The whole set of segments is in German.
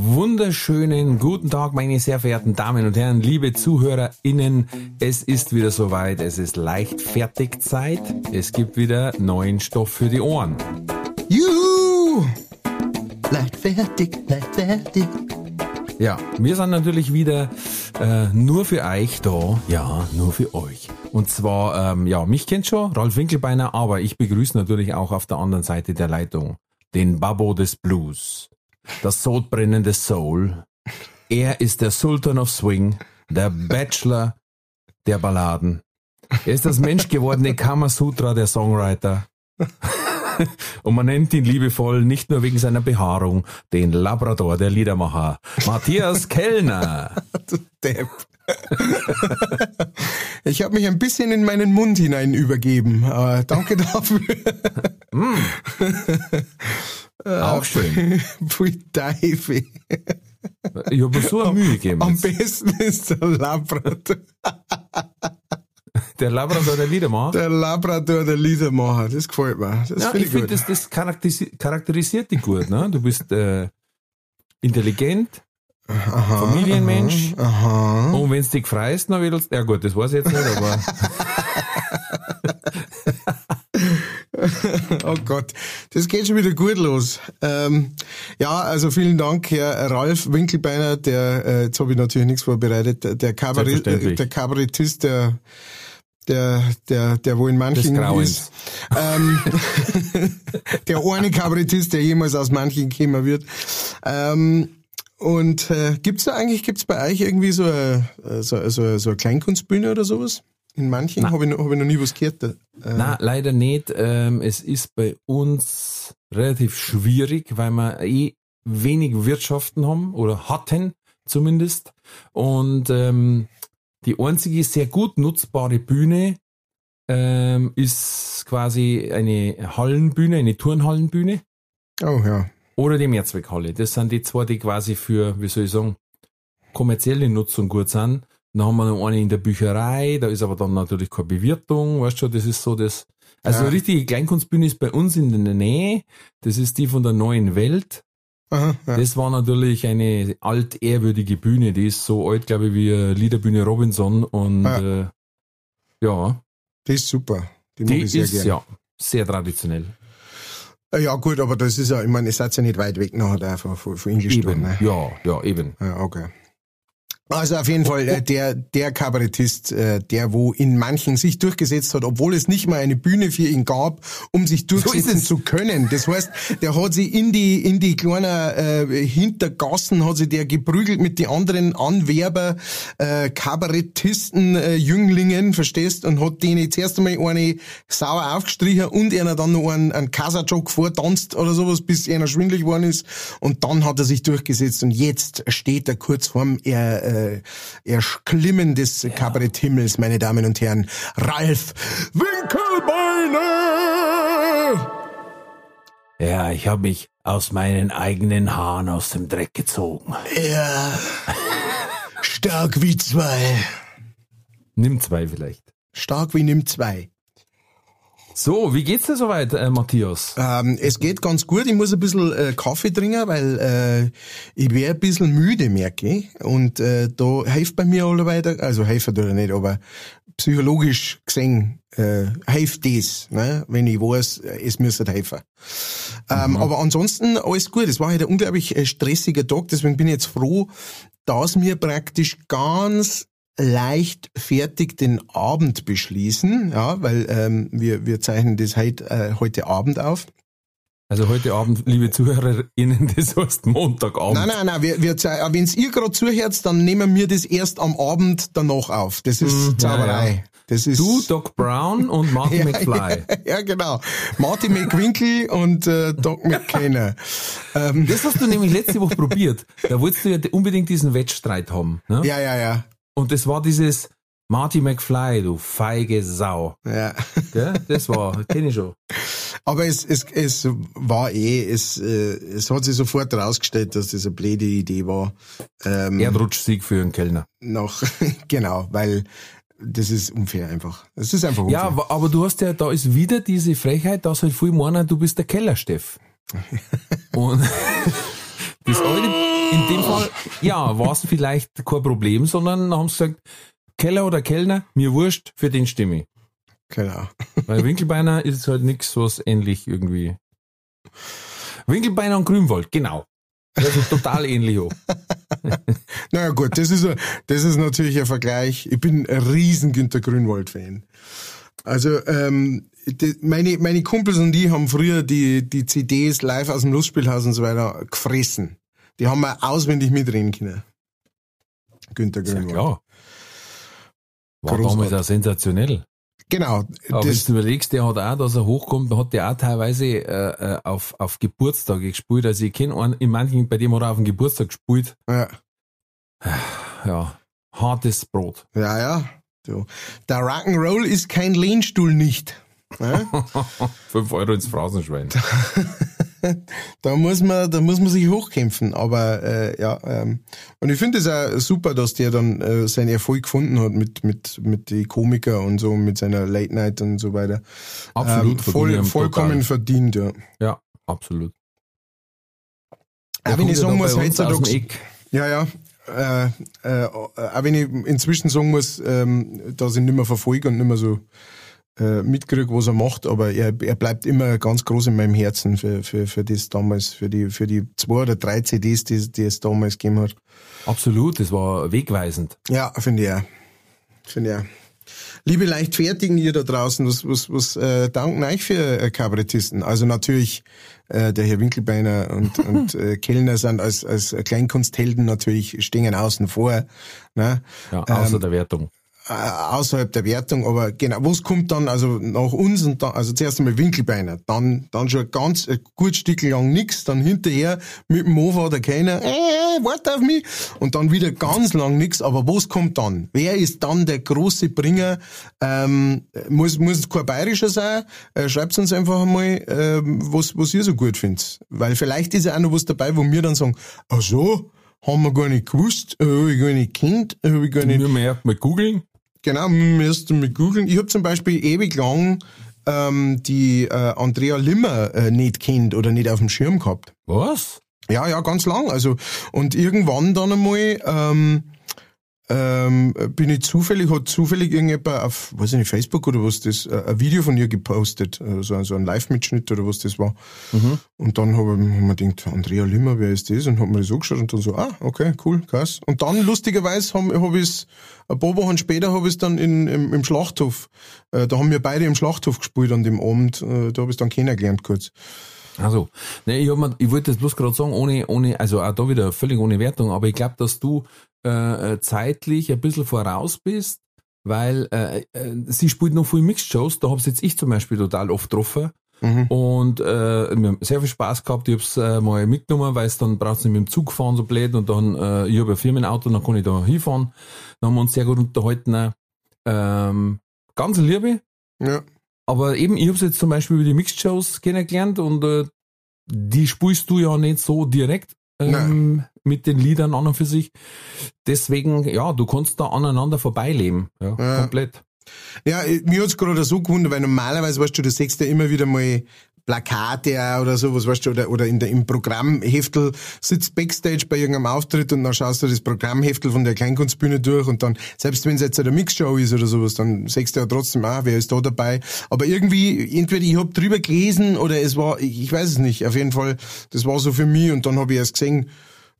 Wunderschönen guten Tag, meine sehr verehrten Damen und Herren, liebe ZuhörerInnen. Es ist wieder soweit, es ist Leichtfertigzeit. Es gibt wieder neuen Stoff für die Ohren. Juhu! Leichtfertig, leichtfertig. Ja, wir sind natürlich wieder äh, nur für euch da. Ja, nur für euch. Und zwar, ähm, ja, mich kennt schon, Ralf Winkelbeiner, aber ich begrüße natürlich auch auf der anderen Seite der Leitung den Babbo des Blues, das sodbrennende Soul. Er ist der Sultan of Swing, der Bachelor der Balladen. Er ist das menschgewordene Kamasutra der Songwriter. Und man nennt ihn liebevoll nicht nur wegen seiner Behaarung den Labrador der Liedermacher. Matthias Kellner. Du Depp. Ich habe mich ein bisschen in meinen Mund hinein übergeben. Danke dafür. Auch schön. Pfui Teufel. Ich habe mir so eine Mühe gegeben. Am besten ist der Labrador. Der Labrador der Liedermacher. Der Labrador der Liedermacher. Das gefällt mir. Das Ja, finde ich ich finde, das, das charakterisi charakterisiert dich gut. Ne? Du bist äh, intelligent, Aha, Familienmensch. Aha. und wenn du dich freust, dann willst ja gut, das weiß ich jetzt nicht, aber Oh Gott, das geht schon wieder gut los. Ähm, ja, also vielen Dank, Herr Ralf Winkelbeiner, der, äh, jetzt habe ich natürlich nichts vorbereitet, der- Kabarett, der Kabarettist, der, der, der, der wo in manchen ist. Ähm, der eine Kabarettist, der jemals aus manchen gekommen wird. Ähm, und äh, gibt's da eigentlich, gibt's bei euch irgendwie so eine, so, so, so eine Kleinkunstbühne oder sowas? In manchen habe ich, noch- hab ich noch nie was gehört. Äh, na leider nicht. Ähm, es ist bei uns relativ schwierig, weil wir eh wenig Wirtschaften haben oder hatten zumindest. Und ähm, die einzige sehr gut nutzbare Bühne ähm, ist quasi eine Hallenbühne, eine Turnhallenbühne. oh ja. oder die Mehrzweckhalle. Das sind die zwei, die quasi für, wie soll ich sagen, kommerzielle Nutzung gut sind. Dann haben wir noch eine in der Bücherei, da ist aber dann natürlich keine Bewirtung, weißt du, das ist so das. Also Ja. eine richtige Kleinkunstbühne ist bei uns in der Nähe. Das ist die von der neuen Welt. Aha, ja. Das war natürlich eine altehrwürdige Bühne, die ist so alt, glaube ich, wie Liederbühne Robinson und Ja. äh, ja, Das ist super. Die, die ich sehr ist gern. ja sehr traditionell. Äh, Ja, gut, aber das ist ja, ich meine, ihr seid ja nicht weit weg nachher von, von, von Ingolstadt, ne? ja, ja, eben. Ja, okay. Also auf jeden Fall äh, der der Kabarettist, äh, der wo in manchen sich durchgesetzt hat, obwohl es nicht mal eine Bühne für ihn gab, um sich durchsetzen es. zu können. Das heißt, der hat sich in die in die kleinen äh, Hintergassen hat sich der geprügelt mit den anderen Anwerber, äh, Kabarettisten, äh, Jünglingen, verstehst, und hat denen zuerst einmal eine sauer aufgestrichen und einer dann noch einen, einen Kasachok vortanzt oder sowas, bis einer schwindelig geworden ist. Und dann hat er sich durchgesetzt und jetzt steht er kurz vorm er, äh, Erklimmen des Kabaretthimmels, meine Damen und Herren. Ralf Winkelbeiner! Ja, ich habe mich aus meinen eigenen Haaren aus dem Dreck gezogen. Ja. Stark wie zwei. Nimm zwei vielleicht. Stark wie nimm zwei. So, wie geht's dir soweit, äh, Matthias? Ähm, es geht ganz gut. Ich muss ein bisschen äh, Kaffee trinken, weil äh, ich wäre ein bisschen müde, merke ich. Und äh, da hilft bei mir alle weiter, also helfen tut er nicht, aber psychologisch gesehen äh, hilft das, ne? wenn ich weiß, es müsste helfen. Ähm, aber ansonsten alles gut. Es war halt ein unglaublich äh, stressiger Tag, deswegen bin ich jetzt froh, dass wir praktisch ganz leicht fertig den Abend beschließen, ja, weil ähm, wir, wir zeichnen das heute, äh, heute Abend auf. Also heute Abend, liebe ZuhörerInnen, das heißt Montagabend. Nein, nein, nein, wir, wir, wenn ihr gerade zuhört, dann nehmen wir das erst am Abend danach auf. Das ist Mhm, ja, Zauberei. Das ist Du, Doc Brown und Marty ja, McFly. Ja, ja, genau. Marty McWinkel und äh, Doc McKenna. ähm, Das hast du nämlich letzte Woche probiert. Da wolltest du ja unbedingt diesen Wettstreit haben. Ne? ja, ja, ja. Und das war dieses Marty McFly, du feige Sau. ja. Gell? Das war, kenne ich schon. Aber es, es, es war eh, es, äh, es hat sich sofort herausgestellt, dass das eine blöde Idee war. Ähm, Erdrutschsieg für einen Kellner. noch, genau, weil das ist unfair einfach. Es ist einfach unfair. Ja, aber- aber du hast ja, da ist wieder diese Frechheit, dass halt viel meinen, du bist der Kellersteff. Und das alte, in dem Fall, ja, war es vielleicht kein Problem, sondern haben sie gesagt, Keller oder Kellner, mir wurscht, für den stimme ich. Genau. Weil Winkelbeiner ist halt nix, was ähnlich irgendwie. Winkelbeiner und Grünwald, genau. Also total ähnlich auch. Naja gut, das ist, ein- das ist natürlich ein Vergleich. Ich bin ein riesen Günter Grünwald-Fan. Also ähm, die, meine, meine Kumpels und die haben früher die, die CDs live aus dem Lustspielhaus und so weiter gefressen. Die haben wir auswendig mitreden können. Günter Ja Grünwald. klar. War Großartig. damals auch sensationell. Genau. Aber wenn du überlegst, der hat auch, dass er hochkommt, hat der auch teilweise äh, äh, auf, auf Geburtstage gespielt. Also ich kenne einen, in manchen, bei dem hat er auf dem Geburtstag gespielt. ja, Ja, hartes Brot. ja, ja. So. Der Rock'n'Roll ist kein Lehnstuhl nicht. Ja? Fünf Euro ins Phrasenschwein. da muss man, da muss man sich hochkämpfen. Aber äh, ja, ähm, und ich finde es auch super, dass der dann äh, seinen Erfolg gefunden hat mit mit mit die Komiker und so, mit seiner Late Night und so weiter. Absolut. ähm, voll, vollkommen total. verdient. Ja. Ja, absolut. Der wenn ich sagen ja muss, heutzutage, ja ja. Äh, äh, auch wenn ich inzwischen sagen muss, ähm, dass ich nicht mehr verfolge und nicht mehr so äh, mitkriege, was er macht, aber er, er bleibt immer ganz groß in meinem Herzen für, für, für das damals, für die, für die zwei oder drei CDs, die, die es damals gegeben hat. Absolut, das war wegweisend. Ja, finde ich auch. Finde ich auch. Liebe Leichtfertigen ihr da draußen, was, was, was äh, danken euch für äh, Kabarettisten? Also natürlich äh, der Herr Winkelbeiner und, und äh, Kellner sind als, als Kleinkunsthelden natürlich stehen außen vor, ne? Ja, außer Ähm, der Wertung. Äh, außerhalb der Wertung, aber genau, was kommt dann, also nach uns und dann, also zuerst einmal Winkelbeiner, dann, dann schon ganz ein gut Stück lang nix, dann hinterher mit dem Mofa der Keiner, äh, warte auf mich, und dann wieder ganz lang nix, aber was kommt dann? Wer ist dann der große Bringer? Ähm, muss, muss kein bayerischer sein? Äh, schreibt uns einfach einmal, ähm, was, was ihr so gut findet. Weil vielleicht ist ja auch noch was dabei, wo wir dann sagen, ach so, haben wir gar nicht gewusst, äh, hab ich gar nicht kennt, äh, hab ich gar nicht Wir müssen mal googeln. Genau, müsst ihr mit googeln. Ich habe zum Beispiel ewig lang ähm, die äh, Andrea Limmer äh, nicht kennt oder nicht auf dem Schirm gehabt. Was? Ja, ja, ganz lang. Also und irgendwann dann einmal ähm, ähm, bin ich zufällig, hat zufällig irgendjemand auf, weiß ich nicht, Facebook oder was das, äh, ein Video von ihr gepostet, äh, so, so ein Live-Mitschnitt oder was das war. Und dann habe ich hab mir gedacht, Andrea Limmer, wer ist das? Und hab mir das angeschaut und dann so, ah, okay, cool, krass. Und dann lustigerweise habe hab ich es, ein paar Wochen später habe ich es dann in, im, im Schlachthof, äh, da haben wir beide im Schlachthof gespielt an dem Abend, äh, da habe ich es dann kennengelernt kurz. Also, ne, ich, hab mir, ich wollte das bloß gerade sagen, ohne, ohne, also auch da wieder völlig ohne Wertung, aber ich glaube, dass du äh, äh, zeitlich ein bisschen voraus bist, weil äh, äh, sie spielt noch viel Mixed-Shows, da hab's jetzt ich zum Beispiel total oft getroffen. Mhm. Und äh, wir haben sehr viel Spaß gehabt. Ich hab's äh, mal mitgenommen, weil es dann braucht's nicht mit dem Zug fahren so blöd und dann äh, ich habe ein Firmenauto, dann kann ich da hinfahren. Dann haben wir uns sehr gut unterhalten. Ähm, ganz Liebe, Ja. aber eben, ich habe jetzt zum Beispiel über die Mixed-Shows kennengelernt und äh, die spielst du ja nicht so direkt ähm, mit den Liedern an und für sich. Deswegen, ja, du kannst da aneinander vorbeileben. Ja, Ja. komplett. Ja, mir hat's gerade so gewundert, weil normalerweise, weißt du, du siehst ja immer wieder mal Plakate auch oder sowas, weißt du, oder, oder in der, im Programmheftel sitzt Backstage bei irgendeinem Auftritt und dann schaust du das Programmheftel von der Kleinkunstbühne durch und dann, selbst wenn es jetzt eine Mixshow ist oder sowas, dann siehst du ja trotzdem, ah, wer ist da dabei. Aber irgendwie, entweder ich hab drüber gelesen oder es war, ich, ich weiß es nicht, auf jeden Fall, das war so für mich und dann habe ich erst gesehen,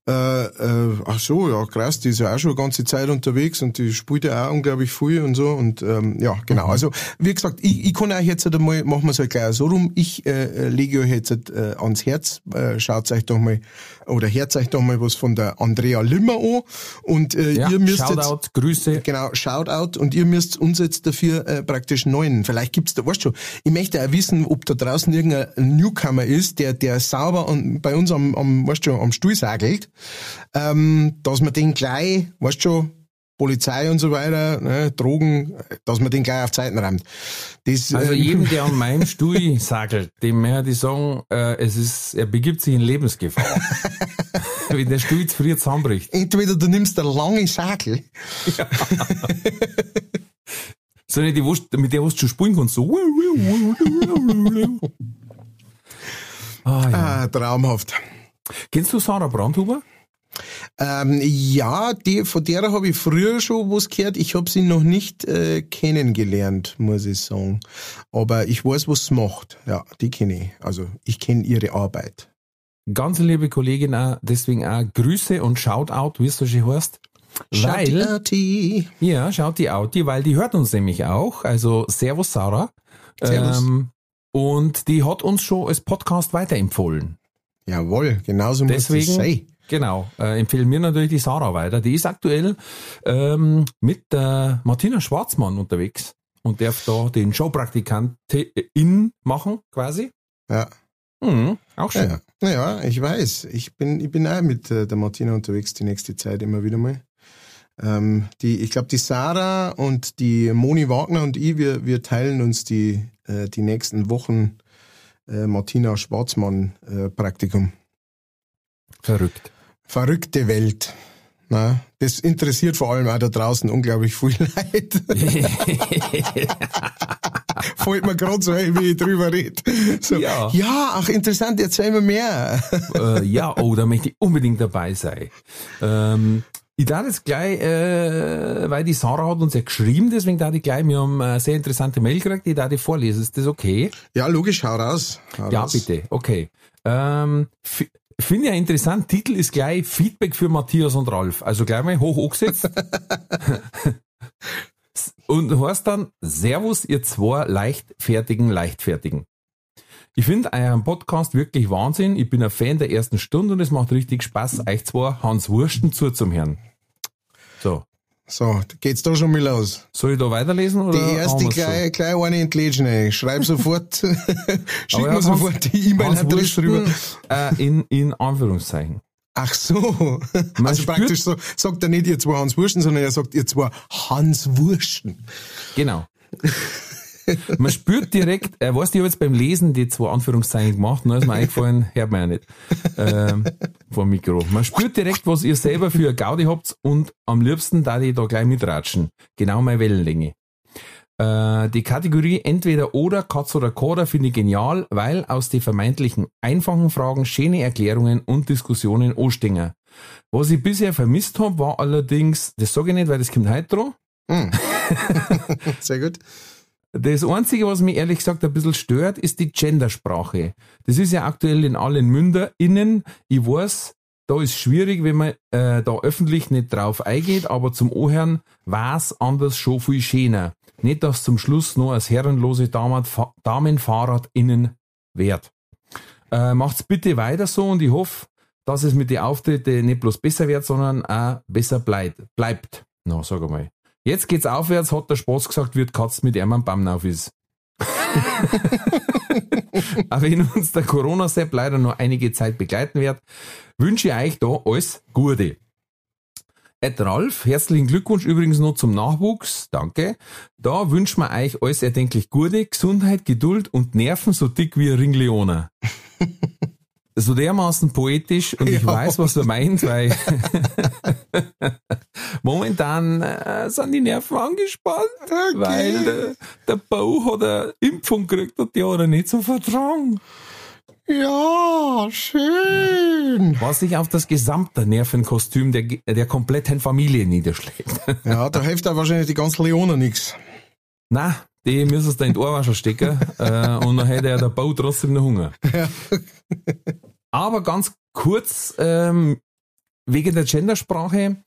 Äh, äh, ach so, ja, krass, die ist ja auch schon eine ganze Zeit unterwegs und die spielt ja auch unglaublich viel und so. Und ähm, ja, genau. Mhm. Also, wie gesagt, ich, ich kann euch jetzt einmal, machen wir es halt gleich so rum, ich äh, lege euch jetzt äh, ans Herz, äh, schaut euch doch mal, oder hört euch doch mal was von der Andrea Limmer an. Und äh, ja, ihr müsst Shoutout, jetzt, Grüße. Genau, Shoutout. Und ihr müsst uns jetzt dafür äh, praktisch neuen. Vielleicht gibt's da, weißt du, ich möchte auch wissen, ob da draußen irgendein Newcomer ist, der, der sauber an, bei uns am, am, weißt du, am Stuhl sagelt ähm, dass man den gleich, weißt schon, Polizei und so weiter, ne, Drogen, dass man den gleich auf Zeiten rammt. Das, also ähm, jedem, der an meinem Stuhl sagelt, dem mehr die sagen, äh, es ist, er begibt sich in Lebensgefahr. Wenn der Stuhl zu früh zusammenbricht. Entweder du nimmst eine lange Sagel. Ja. so nicht die, mit der was du spulen kannst, so. ah, ja. ah, traumhaft. Kennst du Sarah Brandhuber? Ähm, ja, die, von der habe ich früher schon was gehört. Ich habe sie noch nicht äh, kennengelernt, muss ich sagen. Aber ich weiß, was sie macht. Ja, die kenne ich. Also ich kenne ihre Arbeit. Ganz liebe Kollegin, auch, deswegen auch Grüße und Shoutout, wie es so schön heißt. Weil, Shouty. Ja, schaut die Auti, weil die hört uns nämlich auch. Also Servus Sarah. Servus. Ähm, und die hat uns schon als Podcast weiterempfohlen. Jawohl, genauso Deswegen, muss es sein. Genau, äh, empfehlen mir natürlich die Sarah weiter. Die ist aktuell ähm, mit der Martina Schwarzmann unterwegs und darf da den Showpraktikantin machen, quasi. Ja. Mhm, auch schön. Ja, naja, ich weiß. Ich bin, ich bin auch mit äh, der Martina unterwegs die nächste Zeit immer wieder mal. Ähm, die, ich glaube, die Sarah und die Moni Wagner und ich, wir, wir teilen uns die, äh, die nächsten Wochen äh, Martina Schwarzmann äh, Praktikum. Verrückt. Verrückte Welt. Na, das interessiert vor allem auch da draußen unglaublich viel Leid. Fällt mir gerade so wie ich drüber rede. So, ja. ja, ach interessant, erzähl mir mehr. Äh, ja, oh, da möchte ich unbedingt dabei sein. Ähm, ich darf jetzt gleich, äh, weil die Sarah hat uns ja geschrieben, deswegen darf ich gleich, wir haben eine sehr interessante Mail gekriegt, die darf ich vorlesen. Ist das okay? Ja, logisch, hau raus. Hau ja, raus. bitte, okay. Ähm, Finde ich ja interessant, Titel ist gleich Feedback für Matthias und Ralf. Also gleich mal hoch angesetzt. und heißt dann, Servus, ihr zwei leichtfertigen Leichtfertigen. Ich finde euren Podcast wirklich Wahnsinn. Ich bin ein Fan der ersten Stunde und es macht richtig Spaß, euch zwei Hans Wursten zuzuhören. So. So, geht's da schon mal los? Soll ich da weiterlesen? Oder die erste gleich, gleich eine entlegen, ey. Schreib sofort, schick mir sofort die E-Mail-Adresse drüber. Äh, in, in Anführungszeichen. Ach so. Man also praktisch so, sagt er nicht ihr zwei Hans Wursten, sondern er sagt ihr zwei Hans Wursten. Genau. Man spürt direkt, er weiß, ich habe jetzt beim Lesen die zwei Anführungszeichen gemacht, nur ist mir eingefallen, hört man ja nicht, ähm, vor dem Mikro. Man spürt direkt, was ihr selber für eine Gaudi habt und am liebsten da die da gleich mitratschen. Genau meine Wellenlänge. Äh, die Kategorie entweder oder, Katz oder Koda finde ich genial, weil aus den vermeintlichen einfachen Fragen schöne Erklärungen und Diskussionen anstehen. Was ich bisher vermisst habe, war allerdings, das sage ich nicht, weil das kommt heute dran. Mm. Sehr gut. Das Einzige, was mich ehrlich gesagt ein bisschen stört, ist die Gendersprache. Das ist ja aktuell in allen MünderInnen. Ich weiß, da ist schwierig, wenn man äh, da öffentlich nicht drauf eingeht, aber zum Ohren war's anders schon viel schöner. Nicht, dass zum Schluss nur als herrenlose DamenfahrradInnen wert. Äh, macht's bitte weiter so und ich hoffe, dass es mit den Auftritten nicht bloß besser wird, sondern auch besser bleibt. bleibt. Na, no, sag mal. Jetzt geht's aufwärts, hat der Spaß gesagt, wird Katz mit am Baum auf ist. Aber wenn uns der Corona-Sepp leider noch einige Zeit begleiten wird, wünsche ich euch da alles Gute. Ed Ralf, herzlichen Glückwunsch übrigens noch zum Nachwuchs, danke. Da wünschen wir euch alles erdenklich Gute, Gesundheit, Geduld und Nerven so dick wie ein Ringleoner. so dermaßen poetisch und ich weiß, was er meint, weil momentan äh, sind die Nerven angespannt, okay. weil der, der Bau hat eine Impfung gekriegt und die hat er nicht so vertragen. Ja, schön. Was sich auf das gesamte Nervenkostüm der, der kompletten Familie niederschlägt. Ja, da hilft da wahrscheinlich die ganzen Leone nichts. Na, die müssen es da in die Ohrwaschel stecken äh, und dann hätte er der Bau trotzdem noch Hunger. Ja. Aber ganz kurz, ähm, wegen der Gendersprache,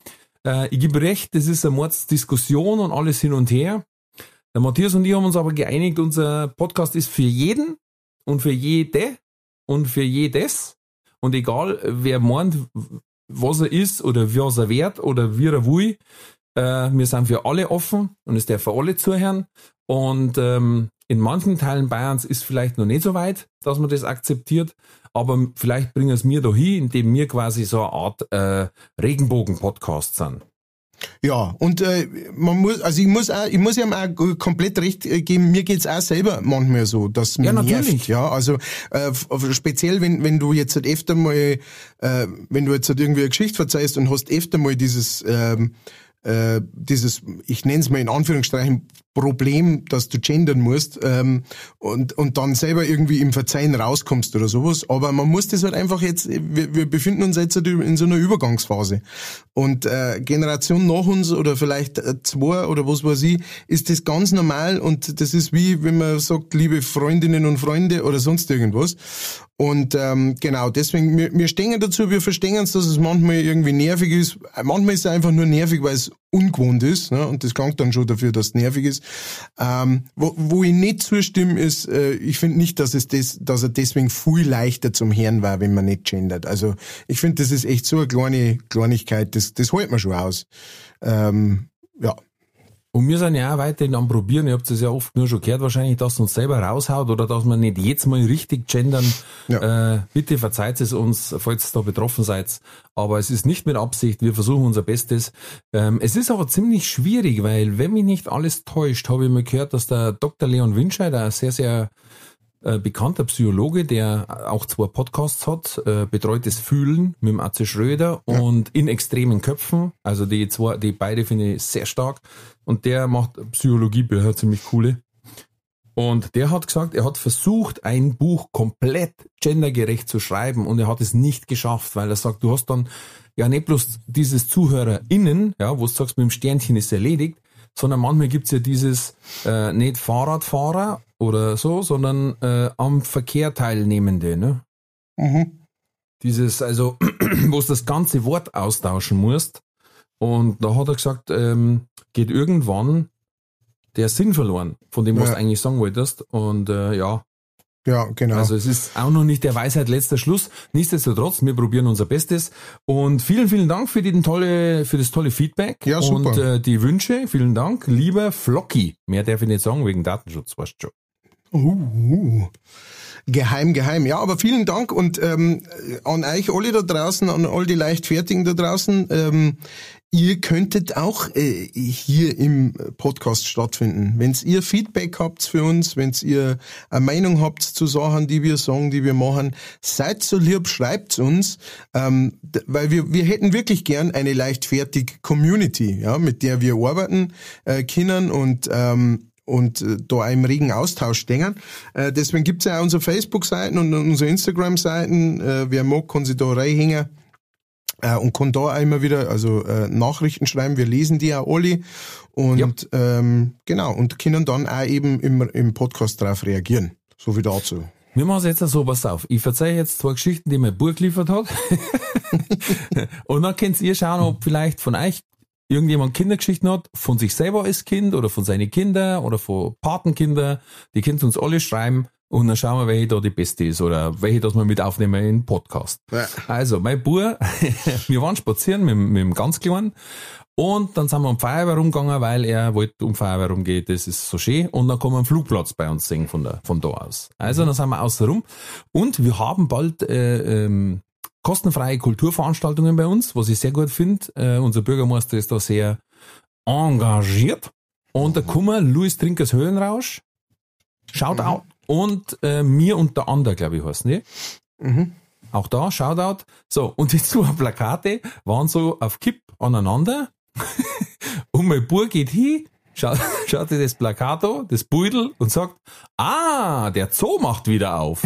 äh, ich gebe recht, das ist eine Mordsdiskussion und alles hin und her. Der Matthias und ich haben uns aber geeinigt, unser Podcast ist für jeden und für jede und für jedes. Und egal, wer meint, was er ist oder was er wert oder wie er will, äh, wir sind für alle offen und es darf für alle zuhören. Und ähm, in manchen Teilen Bayerns ist vielleicht noch nicht so weit, dass man das akzeptiert, aber vielleicht bringen es mir da hin, indem wir quasi so eine Art äh, Regenbogen-Podcast sind. Ja, und äh, man muss, also ich muss auch, ich muss ihm auch komplett recht äh, geben, mir geht's auch selber manchmal so, dass mir Ja, natürlich. nervt, ja, also äh, speziell wenn wenn du jetzt halt öfter mal, äh, wenn du jetzt halt irgendwie eine Geschichte verzeihst und hast öfter mal dieses ähm, äh, dieses, ich nenne es mal in Anführungsstrichen, Problem, dass du gendern musst ähm, und, und dann selber irgendwie im Verzeihen rauskommst oder sowas. Aber man muss das halt einfach jetzt, wir, wir befinden uns jetzt halt in so einer Übergangsphase. Und äh, Generation nach uns oder vielleicht äh, zwei oder was weiß ich, ist das ganz normal und das ist wie, wenn man sagt, liebe Freundinnen und Freunde oder sonst irgendwas. Und ähm, genau, deswegen, wir, wir stehen dazu, wir verstehen uns, dass es manchmal irgendwie nervig ist. Manchmal ist es einfach nur nervig, weil es ungewohnt ist, ne? und das klingt dann schon dafür, dass es nervig ist. Ähm, wo, wo ich nicht zustimme, ist, äh, ich finde nicht, dass es das, dass er deswegen viel leichter zum Herrn war, wenn man nicht gendert. Also ich finde, das ist echt so eine kleine Kleinigkeit, das, das hält man schon aus. Ähm, ja. Und wir sind ja auch weiterhin am Probieren. Ihr habt es ja oft nur schon gehört, wahrscheinlich, dass es uns selber raushaut oder dass wir nicht jetzt mal richtig gendern. Ja. Äh, bitte verzeiht es uns, falls ihr da betroffen seid. Aber es ist nicht mit Absicht. Wir versuchen unser Bestes. Ähm, es ist aber ziemlich schwierig, weil, wenn mich nicht alles täuscht, habe ich mal gehört, dass der Dr. Leon Winscheid, ein sehr, sehr äh, bekannter Psychologe, der auch zwei Podcasts hat, äh, betreutes Fühlen mit dem Atze Schröder und in extremen Köpfen. Also die zwei, die beide finde ich sehr stark. Und der macht Psychologiebücher, ziemlich coole. Und der hat gesagt, er hat versucht, ein Buch komplett gendergerecht zu schreiben und er hat es nicht geschafft, weil er sagt, du hast dann ja nicht bloß dieses ZuhörerInnen, ja, wo du sagst, mit dem Sternchen ist erledigt, sondern manchmal gibt's ja dieses äh, nicht Fahrradfahrer oder so, sondern äh, am Verkehr Teilnehmende, ne? Mhm. Dieses, also, wo du das ganze Wort austauschen musst. Und da hat er gesagt, ähm, geht irgendwann der Sinn verloren von dem, was Ja. du eigentlich sagen wolltest. Und äh, ja, Ja, genau. also es ist auch noch nicht der Weisheit letzter Schluss. Nichtsdestotrotz, wir probieren unser Bestes. Und vielen, vielen Dank für, den tolle, für das tolle Feedback Ja, super. und äh, die Wünsche. Vielen Dank, lieber Flocky. Mehr darf ich nicht sagen wegen Datenschutz, weißt du schon. Uh, uh. Geheim, geheim. Ja, aber vielen Dank und ähm, an euch alle da draußen, an all die Leichtfertigen da draußen. Ähm, ihr könntet auch äh, hier im Podcast stattfinden. Wenn's ihr Feedback habt für uns, wenn's ihr eine Meinung habt zu Sachen, die wir sagen, die wir machen, seid so lieb, schreibt's uns, ähm, weil wir, wir hätten wirklich gern eine leichtfertig Community, ja, mit der wir arbeiten äh, können und ähm, und äh, da im regen Austausch stehen. Äh, deswegen gibt's ja auch unsere Facebook-Seiten und unsere Instagram-Seiten. Äh, wer mag, kann sich da reinhängen äh, und kann da auch immer wieder also äh, Nachrichten schreiben. Wir lesen die auch alle und ähm, genau und können dann auch eben im, im Podcast drauf reagieren. So wie dazu. Wir machen jetzt so, pass auf. Ich verzeihe jetzt zwei Geschichten, die mein Bub geliefert hat. und dann könnt ihr schauen, ob vielleicht von euch irgendjemand Kindergeschichten hat, von sich selber als Kind oder von seinen Kindern oder von Patenkinder. Die könnt uns alle schreiben und dann schauen wir, welche da die beste ist oder welche, das wir mit aufnehmen in Podcast. Ja. Also, mein Bub, wir waren spazieren mit, mit dem ganz Kleinen und dann sind wir um Feuerwehr rumgegangen, weil er wollte um Feuerwehr rumgehen, das ist so schön. Und dann kann man einen Flugplatz bei uns sehen von, der, von da aus. Also dann sind wir außen rum und wir haben bald äh, ähm, kostenfreie Kulturveranstaltungen bei uns, was ich sehr gut finde. Äh, unser Bürgermeister ist da sehr engagiert. Und da kommen Louis Trinkers Höhenrausch, Shoutout und äh, mir unter anderem, glaube ich, heißt ne? Mhm. Auch da, Shoutout. So, und die zwei Plakate waren so auf Kipp aneinander. und mein Bub geht hin, schaut, schaut sich das Plakat an, das Beutel und sagt, ah, der Zoo macht wieder auf.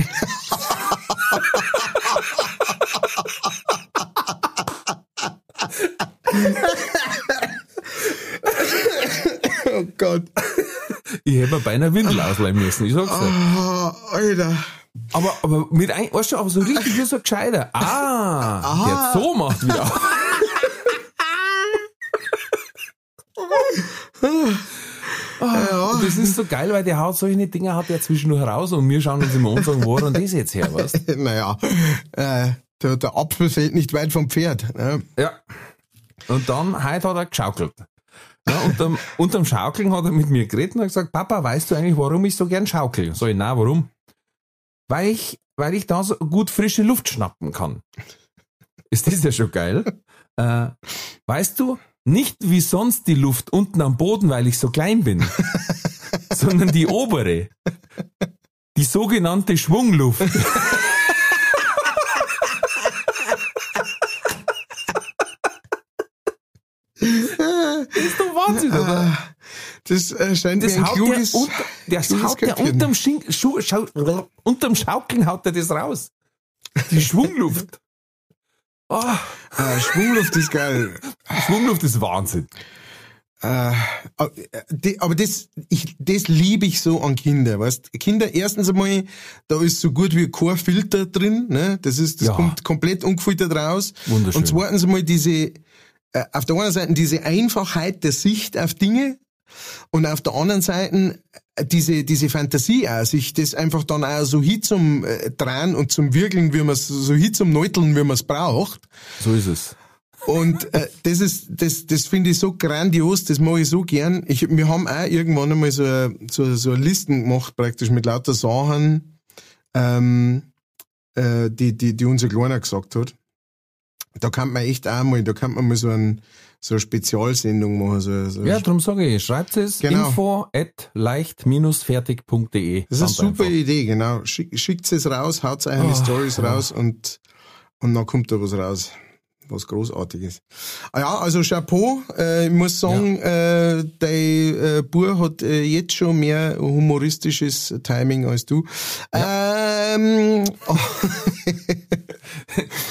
Oh Gott. Ich hätte mir beinahe Windel ausleihen müssen, ich sag's dir. Oh, Alter. Aber, aber mit ein, weißt du, aber so richtig wie so gescheiter. Ah, Aha. der so macht wieder auf. oh, ah, ja. Das ist so geil, weil der haut solche Dinge hat ja zwischendurch raus und wir schauen uns immer an und sagen, wo und das jetzt her, weißt du? Naja, äh, der, der Apfel fällt nicht weit vom Pferd. Ne? Ja. Und dann, heute hat er geschaukelt. Ja, unterm, unterm Schaukeln hat er mit mir geredet und hat gesagt, Papa, weißt du eigentlich, warum ich so gern schaukel? Sag ich, na, warum? Weil ich, weil ich da so gut frische Luft schnappen kann. Ist das ja schon geil? Äh, weißt du, nicht wie sonst die Luft unten am Boden, weil ich so klein bin, sondern die obere. Die sogenannte Schwungluft. Ist doch Wahnsinn, oder? Das äh, scheint Das mir ein haut der, kluges, unter, das kluges haut der unterm, Schink, Schu, Schau, unterm Schaukeln haut er das raus. Die Schwungluft. Oh, Ah, Schwungluft ist geil. Schwungluft ist Wahnsinn. Äh, aber das, ich, das liebe ich so an Kinder, weißt? Kinder, erstens einmal, da ist so gut wie kein Filter drin, ne? Das ist, das Ja. kommt komplett ungefiltert raus. Wunderschön. Und zweitens einmal diese, auf der einen Seite diese Einfachheit der Sicht auf Dinge und auf der anderen Seite äh, diese, diese Fantasie auch, sich das einfach dann auch so hin zum äh, Drehen und zum Wirkeln, wie man es, so hin zum Neuteln, wie man es braucht. So ist es. Und äh, das ist, das, das finde ich so grandios, das mache ich so gern. Ich, wir haben auch irgendwann einmal so, so, so Listen gemacht, praktisch mit lauter Sachen, ähm, äh, die, die, die unser Kleiner gesagt hat. Da kann man echt auch mal, da kann man mal so, ein, so eine Spezialsendung machen. So, so Ja, darum sage ich, schreibt es Genau. info at leicht-fertig.de. das ist eine super einfach. Idee, genau. Schick, schickt es raus, haut eigene Oh, Stories raus und, und dann kommt da was raus. Was Großartiges. Ah ja, also Chapeau. Äh, ich muss sagen, äh, dein äh, Bur hat äh, jetzt schon mehr humoristisches Timing als du. Ähm, oh,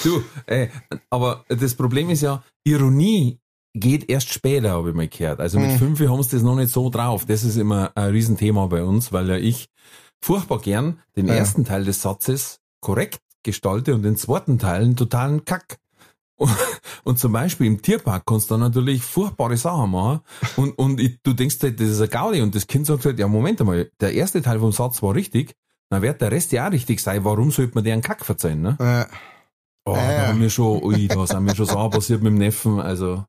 Du, äh, aber das Problem ist ja, Ironie geht erst später, habe ich mal gehört. Also mit Hm. fünf haben sie das noch nicht so drauf. Das ist immer ein Riesenthema bei uns, weil ja ich furchtbar gern den Ja. ersten Teil des Satzes korrekt gestalte und den zweiten Teil einen totalen Kack. Und, zum Beispiel im Tierpark kannst du dann natürlich furchtbare Sachen machen. Und, und ich, du denkst halt, das ist ein Gaudi. Und das Kind sagt halt, ja, Moment einmal, der erste Teil vom Satz war richtig, dann wird der Rest ja auch richtig sein. Warum sollte man dir einen Kack verzeihen, ne? äh, Oh, Ja, da haben wir schon, ui, da sind mir schon Sachen passiert mit dem Neffen. Also,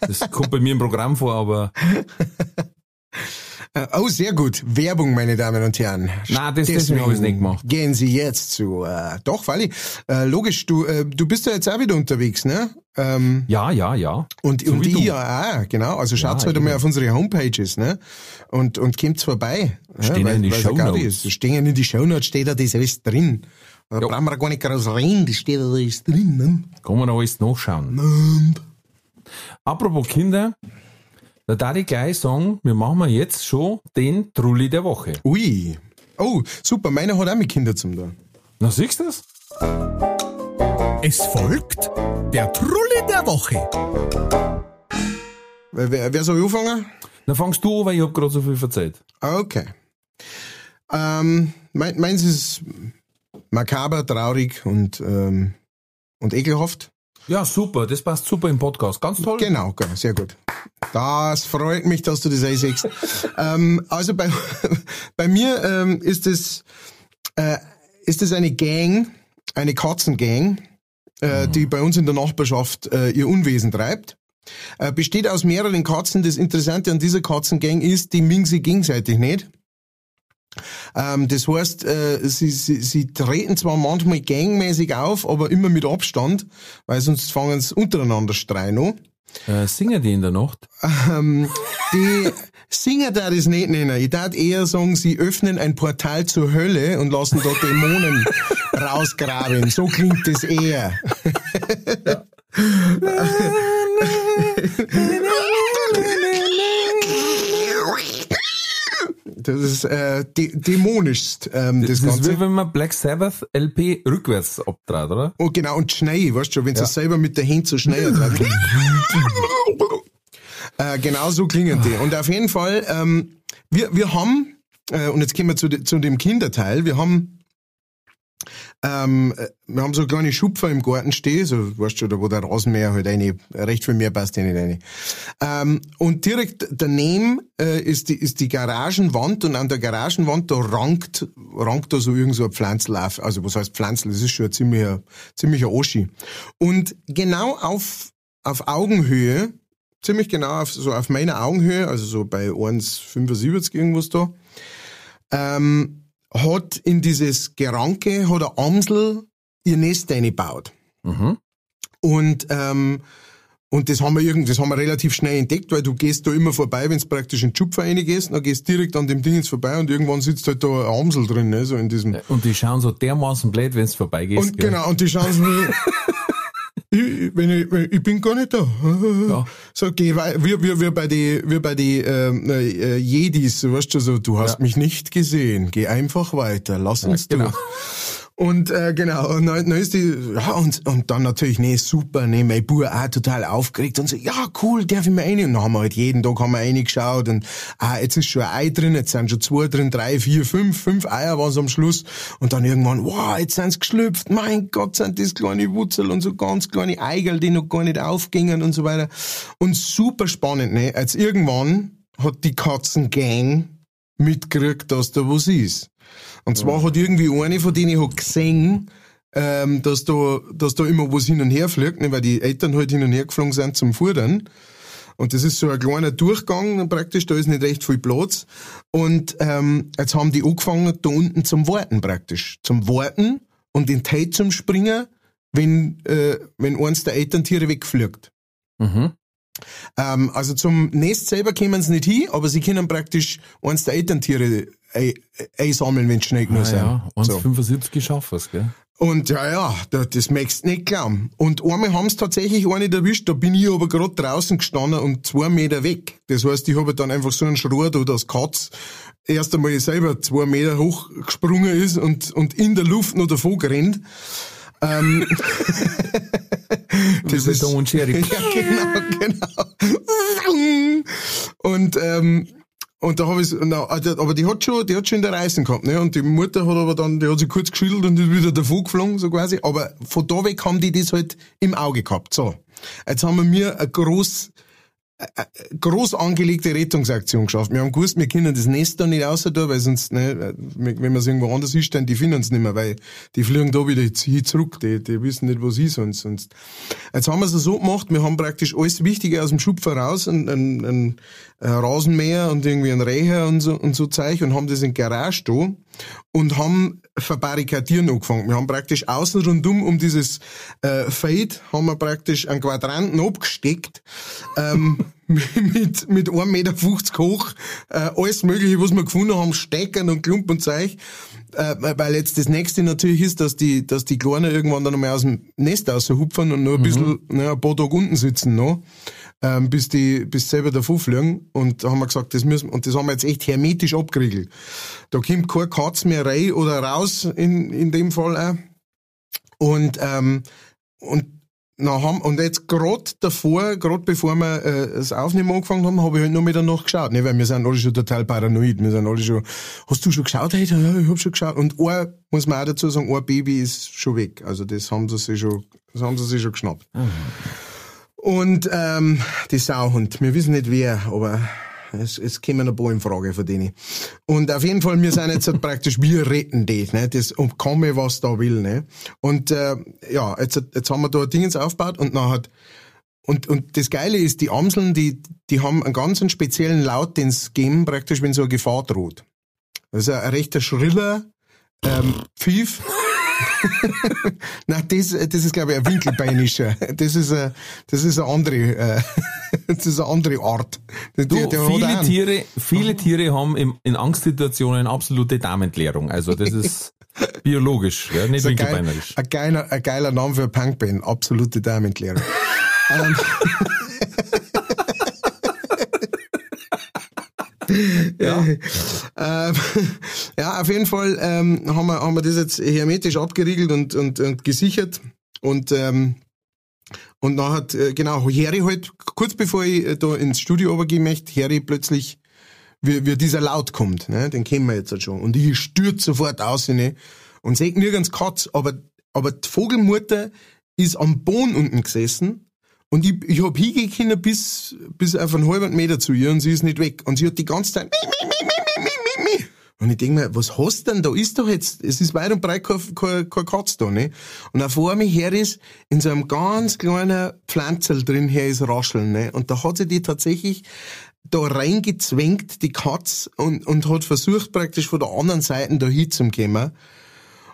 das kommt bei mir im Programm vor, aber äh, oh, sehr gut. Werbung, meine Damen und Herren. Na, das- deswegen hab ich's nicht gemacht. Gehen Sie jetzt zu. Äh, doch, Wally. Äh, logisch, du, äh, du bist ja jetzt auch wieder unterwegs, ne? Ähm, ja, ja, ja. Und, So und ich ja auch, genau. Also schaut Ja, halt einmal eben. auf unsere Homepages, ne? Und, und kommt's vorbei. Stehen ja in die Shownotes. ist. Stehen in die Shownotes, steht da das alles drin. Da Jo. brauchen wir gar nicht groß reden, das steht da alles drin, ne? Kann man alles nachschauen. Apropos Kinder, da darf ich gleich sagen, wir machen jetzt schon den Trulli der Woche. Ui. Oh, super, meiner hat auch mit Kindern zum tun. Na, siehst du das? Es folgt der Trulli der Woche. Wer, wer, soll anfangen? Dann fangst du an, weil ich hab gerade so viel verzeiht. Okay. Ähm, mein, meins ist makaber, traurig und, ähm, und ekelhaft. Ja, super, das passt super im Podcast. Ganz toll. Genau, genau, sehr gut. Das freut mich, dass du das einsiehst. ähm, also bei, bei mir ähm, ist es äh, ist es eine Gang, eine Katzengang, äh, die bei uns in der Nachbarschaft äh, ihr Unwesen treibt. Äh, besteht aus mehreren Katzen. Das Interessante an dieser Katzengang ist, die mögen sie gegenseitig nicht. Ähm, das heißt, äh, sie, sie, sie treten zwar manchmal gangmäßig auf, aber immer mit Abstand, weil sonst fangen sie untereinander streien an. Äh, singen die in der Nacht? Ähm, die Singer da das nicht nennen. Ich darf eher sagen, sie öffnen ein Portal zur Hölle und lassen dort Dämonen rausgraben. So klingt es eher. Das ist äh, de dämonischst, ähm, das, Das, ist Ganze. wie wenn man Black Sabbath LP rückwärts abtrat, oder? Und genau, und Schnee, weißt du, wenn sie selber mit der Hand so treibt. äh, genau so klingen die. Und auf jeden Fall, ähm, wir, wir haben, äh, und jetzt kommen wir zu, de, zu dem Kinderteil, wir haben Ähm, äh, wir haben so kleine Schupfer im Garten stehen, so, weißt du, da wo der Rasenmäher halt eine, recht viel mehr passt nicht rein. Ähm, und direkt daneben äh, ist, die, ist die Garagenwand und an der Garagenwand da rankt, rankt da so irgend so ein Pflanzl auf. Also was heißt Pflanzl? Das ist schon ein ziemlicher, ziemlicher Oschi. Und genau auf, auf Augenhöhe, ziemlich genau auf, so auf meiner Augenhöhe, also so bei 1,75 irgendwas da, ähm, hat in dieses Geranke, hat eine Amsel ihr Nest eingebaut. Mhm. Und, ähm, und das haben wir irgendwie, das haben wir relativ schnell entdeckt, weil du gehst da immer vorbei, wenn du praktisch in den Schupfer reingehst, dann gehst direkt an dem Ding jetzt vorbei und irgendwann sitzt halt da eine Amsel drin, ne, so in diesem. Und die schauen so dermaßen blöd, wenn du vorbeigehst. Und gell? genau, und die schauen so, ich, wenn ich, ich bin gar nicht da. Ja. So, geh weiter, wie, wie, wie bei die, wie bei die, ähm, äh, Jedis, weißt du, so, du hast Ja. mich nicht gesehen, geh einfach weiter, lass uns genau. durch. Und äh, genau, und dann, dann ist die, ja, und, und dann natürlich, nee, super, nee, mein Bub auch total aufgeregt und so, ja, cool, darf ich mal rein? Und dann haben wir halt jeden Tag haben wir reingeschaut und ah, jetzt ist schon ein Ei drin, jetzt sind schon zwei drin, drei, vier, fünf, fünf Eier waren am Schluss und dann irgendwann, wow, jetzt sind's geschlüpft, mein Gott, sind das kleine Wurzel und so ganz kleine Eigel, die noch gar nicht aufgingen und so weiter. Und super spannend, ne, als irgendwann hat die Katzengang mitgekriegt, dass da was ist. Und zwar hat irgendwie eine von denen hat gesehen, ähm, dass da, dass da immer was hin und her fliegt, ne, weil die Eltern halt hin und her geflogen sind zum Futtern. Und das ist so ein kleiner Durchgang praktisch, da ist nicht recht viel Platz. Und ähm, jetzt haben die angefangen, da unten zum Warten praktisch. Zum Warten und in Tate zum Springen, wenn, äh, wenn eins der Elterntiere wegfliegt. Mhm. Ähm, also zum Nest selber kommen sie nicht hin, aber sie können praktisch eins der Elterntiere ein- einsammeln, wenn sie schnell genug Ah, sind. ja, So. 1,75 geschafft hast, gell? Und ja, ja, da- das möchtest du nicht glauben. Und einmal haben sie tatsächlich eine erwischt, da bin ich aber gerade draußen gestanden und zwei Meter weg. Das heißt, ich habe dann einfach so einen Schrot da, dass Katz erst einmal selber zwei Meter hoch gesprungen ist und, und in der Luft noch davon gerannt. Ähm, das bei Tom und Jerry. ja, genau, genau. Und, ähm, und da habe ich, aber die hat schon, die hat schon in der Reißen gehabt, ne? Und die Mutter hat aber dann, die hat sich kurz geschüttelt und ist wieder davon geflogen, so quasi. Aber von da weg haben die das halt im Auge gehabt. So. Jetzt haben wir mir ein groß, groß angelegte Rettungsaktion geschafft. Wir haben gewusst, wir können das Nest da nicht raus tun, weil sonst, ne, wenn wir es irgendwo anders hinstellen, die finden es nicht mehr, weil die fliegen da wieder hin zurück, die, die wissen nicht, was ist sonst, sonst. Jetzt haben wir es so gemacht, wir haben praktisch alles Wichtige aus dem Schupfer raus, ein, ein, ein Rasenmäher und irgendwie ein Reher und so, und so Zeug und haben das in die Garage da und haben verbarrikadieren angefangen. Wir haben praktisch außen rundum um dieses äh, Fade haben wir praktisch einen Quadranten abgesteckt, ähm, mit, mit 1,50 Meter hoch, äh, alles mögliche, was wir gefunden haben, Steckern und Klumpen und Zeug. Äh, weil jetzt das nächste natürlich ist, dass die, dass die Kleinen irgendwann dann einmal aus dem Nest raushupfen und noch ein bisschen, ne, ein paar Tage unten sitzen noch, ähm, bis die, bis selber davon fliegen. Und da haben wir gesagt, das müssen, und das haben wir jetzt echt hermetisch abgeriegelt. Da kommt keine Katz mehr rein oder raus, in, in dem Fall auch. Und, ähm, und, haben, und jetzt gerade davor, gerade bevor wir äh, das Aufnehmen angefangen haben, habe ich halt noch wieder nachgeschaut, ne, weil wir sind alle schon total paranoid. Wir sind alle schon, hast du schon geschaut heute? Ja, ich hab schon geschaut. Und ein, muss man auch dazu sagen, ein Baby ist schon weg. Also das haben sie sich schon, das haben sie sich schon geschnappt. Und ähm, die Sauhund, wir wissen nicht wer, aber es, es kommen ein paar in Frage von denen. Und auf jeden Fall, wir sind jetzt praktisch, wir retten die, ne? Das und komme, was da will, ne? Und äh, ja, jetzt, jetzt haben wir da Dingens aufgebaut und dann hat und, und das Geile ist, die Amseln, die, die haben einen ganz speziellen Laut, den sie geben, praktisch, wenn so eine Gefahr droht. Ein, ein rechter schriller ähm, Pfiff. Nein, das, das ist, glaube ich, ein Winkelbeinischer. Das ist, ein, das ist eine andere, äh, das ist eine andere Art. Du, der, viele. Tiere, viele Tiere haben im, in Angstsituationen absolute Darmentleerung. Also das ist biologisch, ja, nicht winkelbeinerisch. ein, geiler, ein geiler Name für eine Punkband. Absolute Damenklärung. Ja. Ähm, ja, auf jeden Fall ähm, haben, wir, haben wir das jetzt hermetisch abgeriegelt und, und, und gesichert. Und, ähm, und dann hat, äh, genau, Harry halt, kurz bevor ich äh, da ins Studio übergehen möchte, Harry plötzlich, wie, wie dieser Laut kommt, ne, den kennen wir jetzt halt schon. Und ich stürze sofort aus, ne, und sehe nirgends Katz, aber, aber die Vogelmutter ist am Boden unten gesessen und ich, ich hab hingehen bis, bis auf einen halben Meter zu ihr und sie ist nicht weg. Und sie hat die ganze Zeit. Und ich denk mir, was hast denn da? Ist doch jetzt, es ist weit und breit kein, kein, kein Katz da, ne? Und auch vor mir her ist, in so einem ganz kleinen Pflanzel drin her ist Rascheln, ne? Und da hat sie die tatsächlich da reingezwängt, die Katz, und, und hat versucht praktisch von der anderen Seite da hinzukommen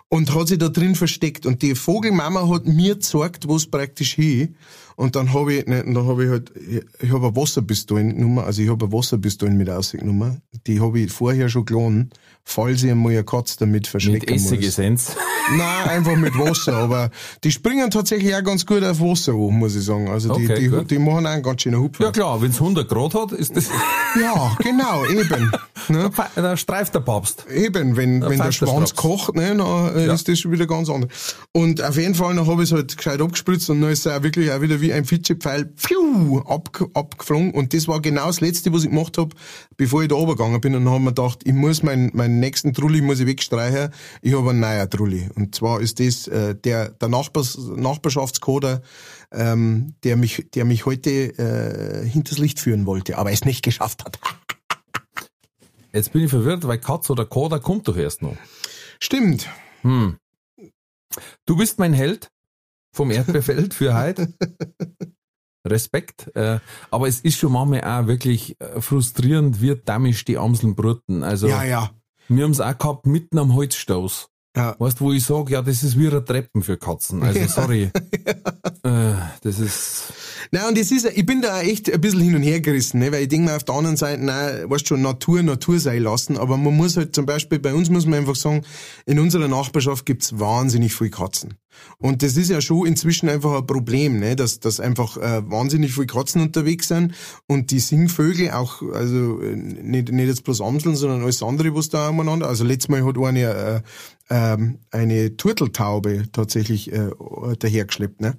und hat sie da drin versteckt. Und die Vogelmama hat mir gezeigt, wo es praktisch hin. Und dann habe ich, ne, dann habe ich halt, ich habe eine Wasserpistole genommen, also ich habe eine Wasserpistole mit rausgenommen. Die habe ich vorher schon geladen, falls ich einmal eine Katze damit verstecken Mit Essigessenz. Nein, einfach mit Wasser, aber die springen tatsächlich auch ganz gut auf Wasser an, muss ich sagen. Also die, Okay, die, die machen auch einen ganz schönen Hupfer. Ja klar, wenn's 100 Grad hat, ist das, Ja, genau, eben. Ne? da streift der Papst. Eben, wenn, wenn der der Schwanz Schnaps. kocht, ne, dann äh, Ja. ist das schon wieder ganz anders. Und auf jeden Fall, dann habe ich es halt gescheit abgespritzt und dann ist es auch wirklich auch wieder wie ein Fitschepfeil pfiuh, ab, abgeflogen. Und das war genau das Letzte, was ich gemacht habe, bevor ich da runtergegangen bin. Und dann habe ich mir gedacht, ich muss meinen, meinen nächsten Trulli muss ich wegstreichen. Ich habe einen neuen Trulli. Und zwar ist das äh, der, der Nachbars, Nachbarschaftskoder, ähm, der mich, der mich heute äh, hinters Licht führen wollte, aber es nicht geschafft hat. Jetzt bin ich verwirrt, weil Katz oder Koda kommt doch erst noch. Stimmt. Hm. Du bist mein Held vom Erdbeerfeld für heute. Respekt. Äh, aber es ist schon manchmal auch wirklich äh, frustrierend, wie damisch die Amseln brüten. Also, Ja, ja. wir haben's auch gehabt mitten am Holzstoß. Ja. Weißt wo ich sage, ja, das ist wie ein Treppen für Katzen. Also, sorry. äh, das ist, Na und das ist, ich bin da echt ein bisschen hin und her gerissen, ne? weil ich denke mir auf der anderen Seite, nein, weißt schon, Natur, Natur sein lassen, aber man muss halt zum Beispiel, bei uns muss man einfach sagen, in unserer Nachbarschaft gibt's wahnsinnig viele Katzen. Und das ist ja schon inzwischen einfach ein Problem, ne? dass, dass einfach äh, wahnsinnig viele Katzen unterwegs sind und die Singvögel auch, also äh, nicht, nicht jetzt bloß Amseln, sondern alles andere, was da umeinander, also letztes Mal hat eine äh, ähm, eine Turteltaube tatsächlich äh, dahergeschleppt, ne?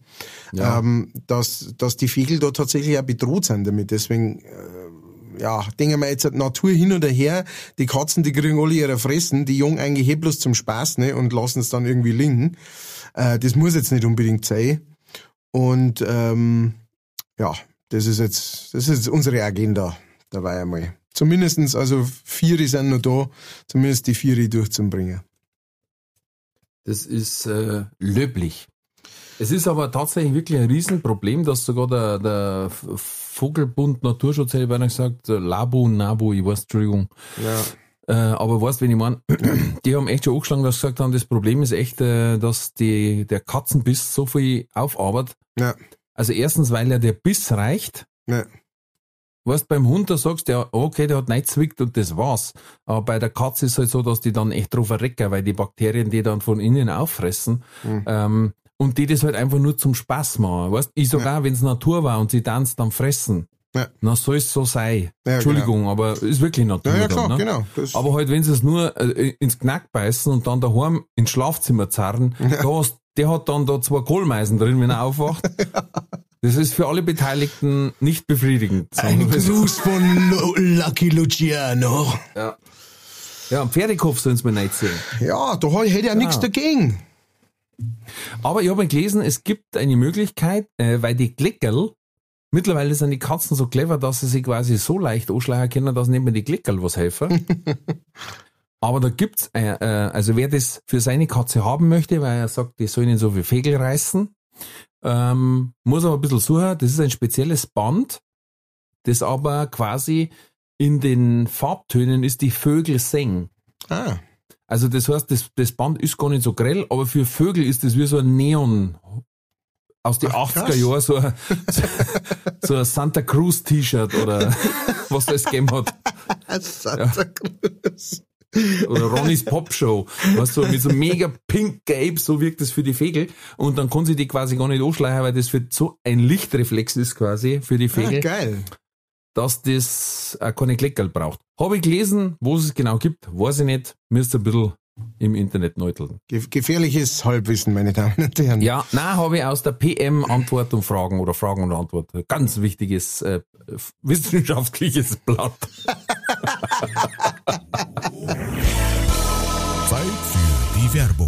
Ja. Ähm, dass, dass die Vögel da tatsächlich auch bedroht sind damit. Deswegen, äh, ja, denken wir jetzt Natur hin oder her, die Katzen, die kriegen alle ihre Fressen, die Jungen eigentlich eh bloß zum Spaß, ne? Und lassen es dann irgendwie liegen. Äh, das muss jetzt nicht unbedingt sein. Und ähm, ja, das ist jetzt, das ist jetzt unsere Agenda dabei einmal. Zumindestens, also vier sind noch da, zumindest die vier durchzubringen. das ist äh, löblich. Es ist aber tatsächlich wirklich ein Riesenproblem, dass sogar der, der Vogelbund Naturschutz, hätte ich beinahe gesagt, äh, Labu, Nabu, ich weiß, Entschuldigung, Ja. Äh, aber weißt, wenn ich mein, die haben echt schon angeschlagen, dass sie gesagt haben, das Problem ist echt, äh, dass die, der Katzenbiss so viel aufarbeitet. Ja. Also erstens, weil ja der Biss reicht. Ja. Weißt, beim Hund, da sagst du ja, okay, der hat nicht zwickt und das war's. Aber bei der Katze ist halt so, dass die dann echt drauf verrecken, weil die Bakterien die dann von innen auffressen. Mhm. Ähm, und die das halt einfach nur zum Spaß machen. Weißt, ich sag Ja. auch, wenn's Natur war und sie dann dann fressen, Ja. dann soll es so sein. Ja, Entschuldigung, aber ist wirklich Natur. Ja, ja, dann, klar, ne? genau. Das, Aber halt, wenn sie es nur äh, ins Knack beißen und dann daheim ins Schlafzimmer zerren, da hast, der hat dann da zwei Kohlmeisen drin, wenn er aufwacht. Das ist für alle Beteiligten nicht befriedigend. ein. Gruß von Lu Lucky Luciano. Ja. Ja, einen Pferdekopf sollen sie mir nicht sehen. Ja, da hätte ich ja nichts dagegen. Aber ich habe gelesen, es gibt eine Möglichkeit, äh, weil die Klickerl, mittlerweile sind die Katzen so clever, dass sie sich quasi so leicht anschleichen können, dass nicht mehr die Klickerl was helfen. Aber da gibt's, äh, äh, also wer das für seine Katze haben möchte, weil er sagt, die sollen nicht so viel Fegel reißen, ähm, muss aber ein bisschen suchen. Das ist ein spezielles Band, das aber quasi in den Farbtönen ist die Vögel singen. Ah, Also das heißt, das, das Band ist gar nicht so grell, aber für Vögel ist das wie so ein Neon aus den Ach, 80er krass. Jahren, so ein, so ein Santa Cruz T-Shirt oder was das gegeben hat. Santa Cruz. Oder Ronnys Pop Show. Weißt du, mit so mega pink-gelb, so wirkt das für die Vögel. Und dann kann sie die quasi gar nicht anschleichen, weil das für so ein Lichtreflex ist quasi für die Ah, Vögel, geil. dass das auch keine Kleckerl braucht. Habe ich gelesen, wo es es genau gibt, weiß ich nicht. Müsst ein bisschen im Internet neuteln. Ge gefährliches Halbwissen, meine Damen und Herren. Ja, na habe ich aus der PM Antwort und Fragen oder Fragen und Antwort. Ganz wichtiges äh, wissenschaftliches Blatt. Zeit für die Werbung.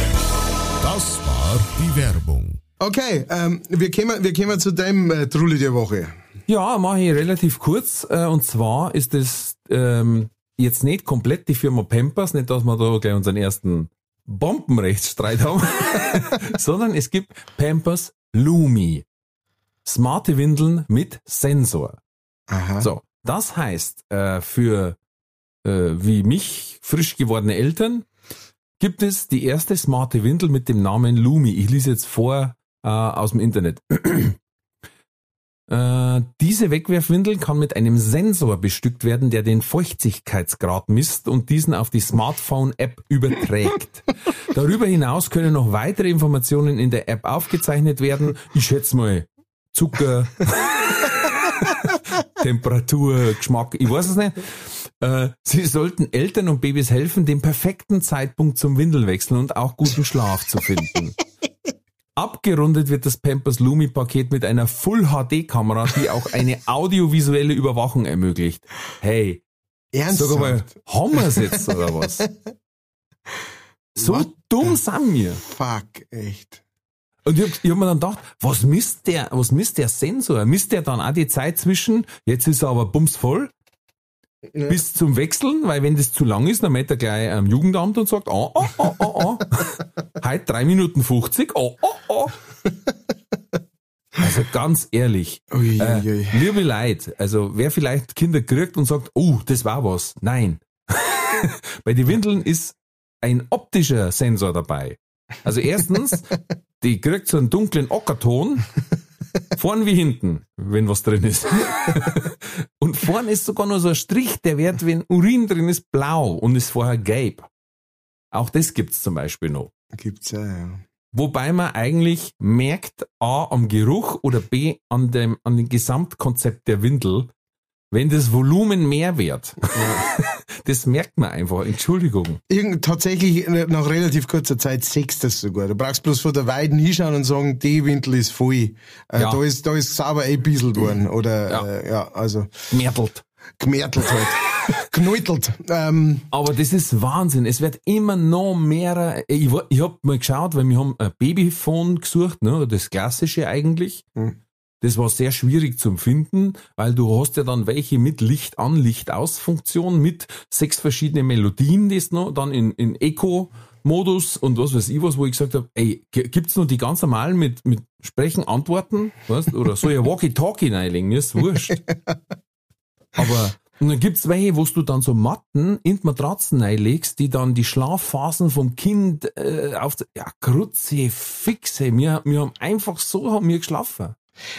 Das war die Werbung. Okay, ähm, wir, kommen, wir kommen zu deinem äh, Trulli der Woche. Ja, mache ich relativ kurz. Äh, und zwar ist es ähm, jetzt nicht komplett die Firma Pampers, nicht, dass wir da gleich unseren ersten Bombenrechtsstreit haben, sondern es gibt Pampers Lumi. Smarte Windeln mit Sensor. Aha. So, das heißt, äh, für äh, wie mich frisch gewordene Eltern gibt es die erste smarte Windel mit dem Namen Lumi. Ich lese jetzt vor äh, aus dem Internet. Äh, diese Wegwerfwindel kann mit einem Sensor bestückt werden, der den Feuchtigkeitsgrad misst und diesen auf die Smartphone-App überträgt. Darüber hinaus können noch weitere Informationen in der App aufgezeichnet werden. Ich schätze mal Zucker, Temperatur, Geschmack, ich weiß es nicht. Äh, Sie sollten Eltern und Babys helfen, den perfekten Zeitpunkt zum Windelwechseln und auch guten Schlaf zu finden. Abgerundet wird das Pampers Lumi Paket mit einer Full HD Kamera, die auch eine audiovisuelle Überwachung ermöglicht. Hey, Ernsthaft? sag mal, haben wir's jetzt oder was? So What dumm sind wir. Fuck, echt. Und ich hab, ich hab mir dann gedacht, was misst der, was misst der Sensor? Misst der dann auch die Zeit zwischen, jetzt ist er aber bumsvoll, Ja. bis zum Wechseln, weil wenn das zu lang ist, dann meldet er gleich am Jugendamt und sagt, oh, oh, oh, oh, oh. Heute drei Minuten 50, oh, oh, oh. Also ganz ehrlich, Ui, äh, ui, ui. liebe Leid, also wer vielleicht Kinder kriegt und sagt, oh, das war was. Nein. Bei den Windeln ist ein optischer Sensor dabei. Also erstens, die kriegt so einen dunklen Ockerton, vorn wie hinten, wenn was drin ist. und vorn ist sogar nur so ein Strich, der wird, wenn Urin drin ist, blau und ist vorher gelb. Auch das gibt's zum Beispiel noch. Gibt's ja, ja. Wobei man eigentlich merkt, A, am Geruch oder B, an dem, an dem Gesamtkonzept der Windel, wenn das Volumen mehr wird. Das merkt man einfach. Entschuldigung. Irgend, tatsächlich äh, nach relativ kurzer Zeit sechst das sogar. Du brauchst bloß von der Weiden hinschauen und sagen, die Windel ist voll. Äh, Ja. Da ist, da ist sauber einbieselt worden. Oder, Ja. Äh, ja, also, Mertelt. gemärtelt halt. Kneutelt. Ähm, Aber das ist Wahnsinn. Es wird immer noch mehr. Ich, wa- ich hab mal geschaut, weil wir haben ein Babyphone gesucht, ne, das klassische eigentlich. Hm. Das war sehr schwierig zum finden, weil du hast ja dann welche mit Licht an, Licht aus Funktion, mit sechs verschiedene Melodien, das noch, dann in, in Eco-Modus und was weiß ich was, wo ich gesagt habe, ey, gibt's noch die ganz normalen mit, mit Sprechen, Antworten, weißt, oder soll ja Walkie-Talkie reinlegen, ist wurscht. Aber und dann gibt's welche, wo du dann so Matten in die Matratzen reinlegst, die dann die Schlafphasen vom Kind äh, auf ja Krutze, Fixe. Wir, wir haben einfach so haben wir geschlafen.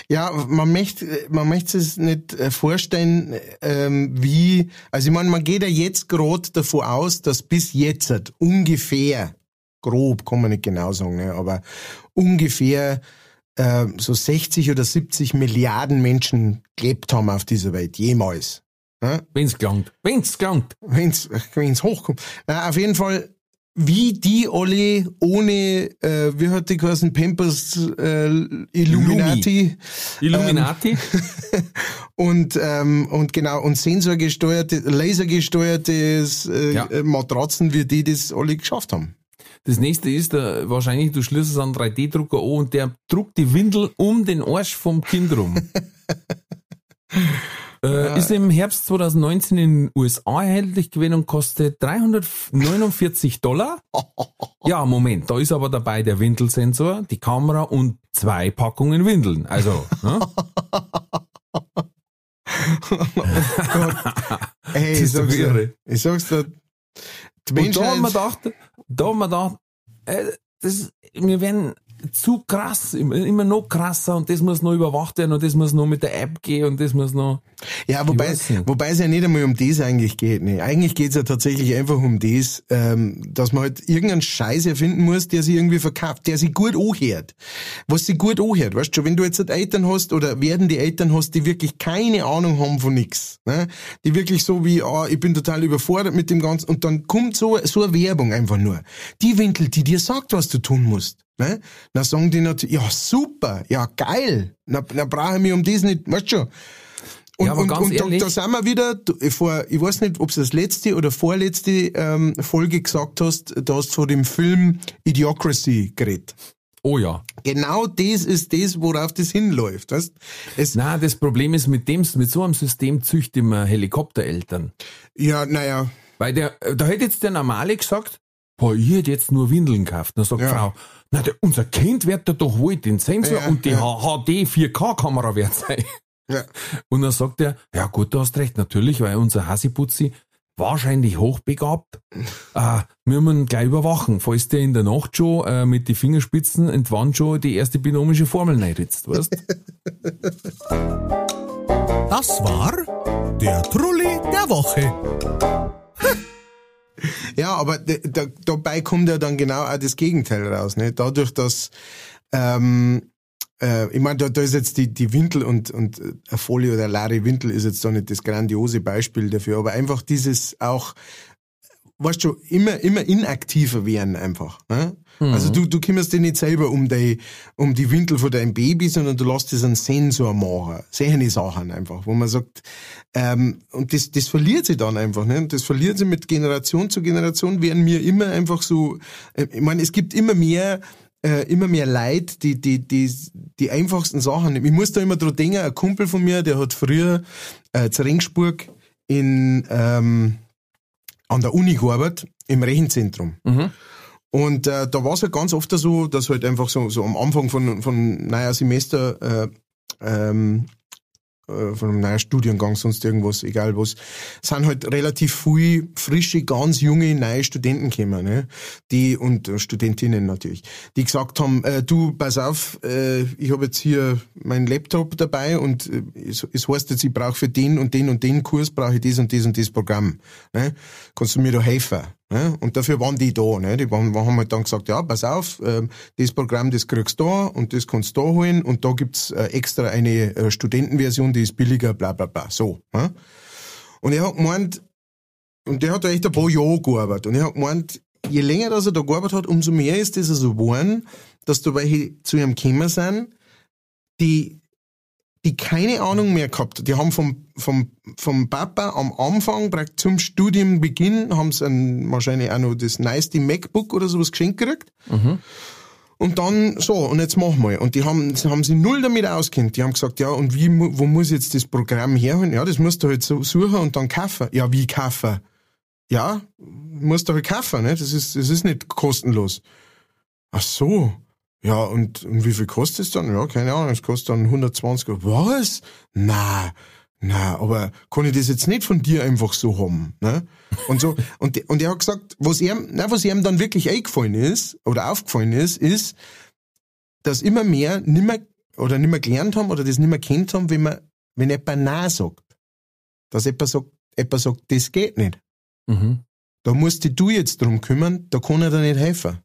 Ja, man möchte, man möchte es nicht äh, vorstellen, ähm, wie, also ich meine, man geht ja jetzt gerade davon aus, dass bis jetzt ungefähr, grob kann man nicht genau sagen, ne, aber ungefähr äh, so 60 oder 70 Milliarden Menschen gelebt haben auf dieser Welt, jemals. Ne? Wenn's gelangt. Wenn's gelangt. wenn's, wenn's hochkommt. Na, auf jeden Fall, wie die alle ohne, äh, wie hat die geheißen, Pampers äh, Illuminati Illuminati. und, ähm, und genau, und sensorgesteuerte, lasergesteuertes äh, Ja. Matratzen, wie die das alle geschafft haben. Das nächste ist, äh, wahrscheinlich, du schließt es an 3D-Drucker an und der druckt die Windel um den Arsch vom Kind rum. äh, ist im Herbst 2019 in den USA erhältlich gewesen und kostet 349 Dollar. Ja, Moment, da ist aber dabei der Windelsensor, die Kamera und zwei Packungen Windeln. Also, ne? Hey, Das ich sag's dir, ich sag's dir, die Und da haben wir gedacht, da haben wir gedacht, äh, das, wir werden zu krass, immer, noch krasser und das muss noch überwacht werden und das muss noch mit der App gehen und das muss noch. Ja, wobei, wobei es ja nicht einmal um das eigentlich geht. Ne? Eigentlich geht's ja tatsächlich einfach um das, ähm, dass man halt irgendeinen Scheiß erfinden muss, der sich irgendwie verkauft, der sich gut anhört. Was sich gut anhört. Weißt du, schon, wenn du jetzt halt Eltern hast oder werden die Eltern hast, die wirklich keine Ahnung haben von nix. Ne? Die wirklich so wie, ah, ich bin total überfordert mit dem Ganzen und dann kommt so, so eine Werbung einfach nur. Die Winkel, die dir sagt, was du tun musst. Ne? Dann sagen die natürlich, ja super, ja geil, dann, dann brauche ich mich um das nicht, weißt du schon. Und, Ja, und, und da, ehrlich- da sind wir wieder, du, vor, ich weiß nicht, ob es das letzte oder vorletzte ähm, Folge gesagt hast, da hast du von dem Film Idiocracy geredet. Oh ja. Genau das ist das, worauf das hinläuft. Weißt? Es, Na, das Problem ist, mit dem, mit so einem System züchten wir Helikoptereltern. ja, naja, Weil der, da hätte jetzt der Normale gesagt, boah, ich hätte jetzt nur Windeln gekauft. Dann sagt Ja. Frau, na, der, unser Kind wird da doch wohl den Sensor Ja, und die ja. HD 4K-Kamera wert sein. ja. Und dann sagt er, ja gut, du hast recht, natürlich, weil unser Hasiputzi wahrscheinlich hochbegabt. äh, wir müssen ihn gleich überwachen, falls der in der Nacht schon äh, mit die Fingerspitzen Wand schon die erste binomische Formel reinritzt, weißt? Das war der Trulli der Woche. Ja, aber da, dabei kommt ja dann genau auch das Gegenteil raus. Ne? Dadurch, dass ähm, äh, ich meine, da, da ist jetzt die, die Wintel und, und äh, Folie oder Larry Wintel ist jetzt da nicht das grandiose Beispiel dafür, aber einfach dieses auch, weißt du, immer, immer inaktiver werden einfach. Ne? Also du, du kümmerst dich nicht selber um die, um die Wintel von deinem Baby, sondern du lässt es einen Sensor machen. Solche Sachen einfach, wo man sagt, ähm, und das, das verliert sich dann einfach, ne? Und das verliert sich mit Generation zu Generation, werden mir immer einfach so, äh, ich meine, es gibt immer mehr, äh, immer mehr Leid, die, die, die, die einfachsten Sachen. Ich muss da immer dran denken, ein Kumpel von mir, der hat früher äh, zu Ringsburg in, ähm, an der Uni gearbeitet, im Rechenzentrum. Und äh, da war es halt ganz oft so, dass halt einfach so, so am Anfang von, von neuer Semester äh, ähm, äh, von einem neuen Studiengang, sonst irgendwas, egal was, sind halt relativ viel frische, ganz junge, neue Studenten gekommen, ne? Die, und äh, Studentinnen natürlich, die gesagt haben, äh, du, pass auf, äh, ich habe jetzt hier meinen Laptop dabei und äh, es, es heißt jetzt, ich brauche für den und den und den Kurs, brauche ich das und das und das Programm. Ne? Kannst du mir da helfen? Ne? Und dafür waren die da. Ne? Die waren, haben halt dann gesagt, ja, pass auf, ähm, das Programm, das kriegst du da und das kannst du da holen und da gibt's äh, extra eine äh, Studentenversion, die ist billiger, bla bla bla. So. Ne? Und er hat gemeint, und der hat da echt ein paar Jahre gearbeitet. Und er hat gemeint, je länger dass er da gearbeitet hat, umso mehr ist das so geworden, dass da welche zu ihm gekommen sind, die die keine Ahnung mehr gehabt. Die haben vom, vom, vom Papa am Anfang, praktisch zum Studienbeginn, haben sie ein, wahrscheinlich auch noch das neueste MacBook oder sowas geschenkt gekriegt. Und dann, so, und jetzt machen wir. Und die haben, sie haben sich null damit auskennt. Die haben gesagt, ja, und wie, wo muss jetzt das Programm herholen? Ja, das musst du halt so suchen und dann kaufen. Ja, wie kaufen? Ja, musst du halt kaufen, ne? Das ist, das ist nicht kostenlos. Ach so. Ja, und, und wie viel kostet es dann? Ja, keine Ahnung, es kostet dann 120 Euro. Was? Na, na, aber kann ich das jetzt nicht von dir einfach so haben, ne? Und so, und, und er hat gesagt, was ihm, na, was ihm dann wirklich eingefallen ist, oder aufgefallen ist, ist, dass immer mehr nimmer, oder nimmer gelernt haben, oder das nimmer kennt haben, wenn man, wenn jemand Nein sagt. Dass jemand sagt, jemand sagt, das geht nicht. Mhm. Da musst du jetzt drum kümmern, da kann er dir nicht helfen.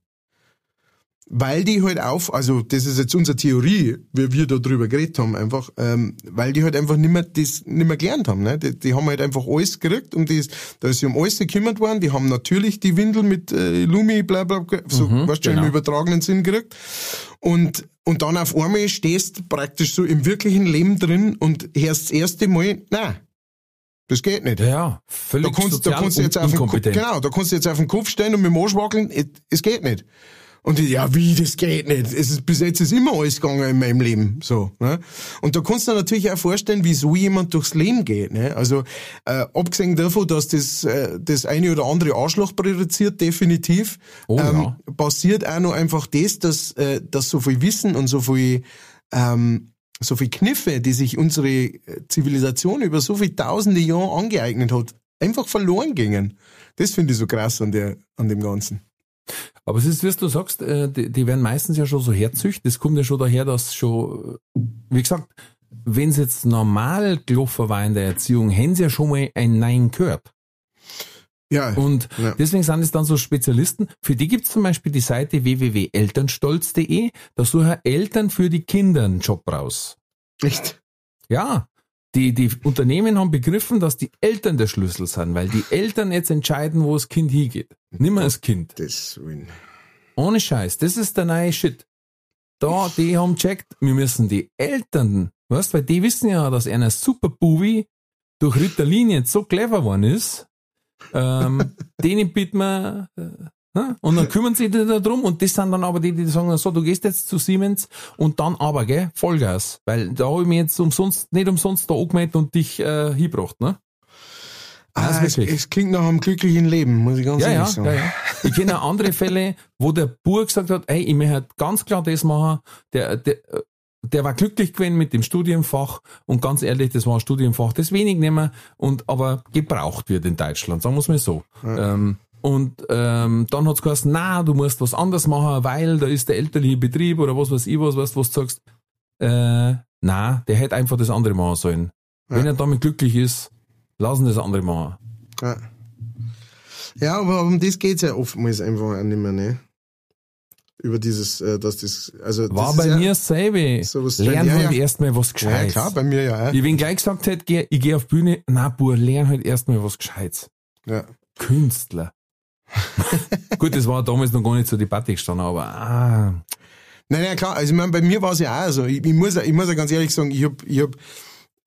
Weil die halt auf, also das ist jetzt unsere Theorie, wie wir da drüber geredet haben, einfach, ähm, weil die halt einfach nimmer das nimmer gelernt haben. Ne? Die, die haben halt einfach alles gekriegt und das, da ist sie um alles gekümmert worden. Die haben natürlich die Windel mit äh, Lumi, bla bla, so, Mhm, weißt du, genau. im übertragenen Sinn gekriegt. Und, und dann auf einmal stehst praktisch so im wirklichen Leben drin und hörst das erste Mal, na, das geht nicht. Ja, völlig Da kannst, da kannst du jetzt auf den Kopf, genau, da kannst du jetzt auf den Kopf stehen und mit dem Arsch wackeln, es geht nicht. Und ich, ja, wie, das geht nicht. Es ist, bis jetzt ist immer alles gegangen in meinem Leben, so, ne? Und da kannst du dir natürlich auch vorstellen, wieso jemand durchs Leben geht, ne? Also, äh, abgesehen davon, dass das, äh, das eine oder andere Arschloch produziert, definitiv, Oh, ähm, ja. passiert auch noch einfach das, dass, äh, dass so viel Wissen und so viel, ähm, so viel Kniffe, die sich unsere äh, Zivilisation über so viele tausende Jahre angeeignet hat, einfach verloren gingen. Das finde ich so krass an der, an dem Ganzen. Aber es ist, wie du sagst, äh, die, die werden meistens ja schon so herzücht. Das kommt ja schon daher, dass schon, wie gesagt, wenn es jetzt normal gelaufen war in der Erziehung, hätten sie ja schon mal ein Nein gehört. Ja. Und Ja. deswegen sind es dann so Spezialisten. Für die gibt's zum Beispiel die Seite www.elternstolz.de. Da suchen Eltern für die Kinder einen Job raus. Echt? Ja, die, die Unternehmen haben begriffen, dass die Eltern der Schlüssel sind, weil die Eltern jetzt entscheiden, wo das Kind hingeht. Nimmer das Kind. Das. Ohne Scheiß. Das ist der neue Shit. Da, die haben checkt, wir müssen die Eltern, weißt, weil die wissen ja, dass einer super Bubi durch Ritalin jetzt so clever geworden ist, ähm, denen bieten wir, äh? Und dann kümmern sie sich darum und das sind dann aber die, die sagen, so, du gehst jetzt zu Siemens und dann aber, gell, Vollgas, weil da habe ich mich jetzt umsonst, nicht umsonst da angemeldet und dich äh, hingebracht, ne? Ah, Das es, es klingt nach einem glücklichen Leben, muss ich ganz Ja, ehrlich ja, sagen. ja, ja. Ich kenne auch andere Fälle, wo der Bub gesagt hat, hey, ich möchte halt ganz klar das machen. Der, der, der war glücklich gewesen mit dem Studienfach und ganz ehrlich, das war ein Studienfach, das wenig nehmen und aber gebraucht wird in Deutschland, sagen wir es mal so. Ähm, und ähm, dann hat's geheißen, na, du musst was anderes machen, weil da ist der elterliche Betrieb oder was weiß ich was, weißt, was du sagst. Äh, na, der hätte einfach das andere machen sollen. Wenn er damit glücklich ist, lassen das andere machen. Ja. ja, aber um das geht's ja oftmals einfach auch nicht mehr, ne? Über dieses, äh, dass das, also War das bei ja, mir dasselbe. sowas- Lern ja, halt ja. erstmal was Ja, Gescheites. klar, bei mir ja. Ich wenn gleich gesagt hätte, ich gehe auf Bühne, na Bur, lern halt erstmal was Gescheites. ja. Künstler. Gut, das war damals noch gar nicht zur Debatte gestanden, aber ah, Nein, nein, klar. Also ich meine, bei mir war es ja auch so. Ich, ich muss, ich muss ja ganz ehrlich sagen, ich hab, ich hab,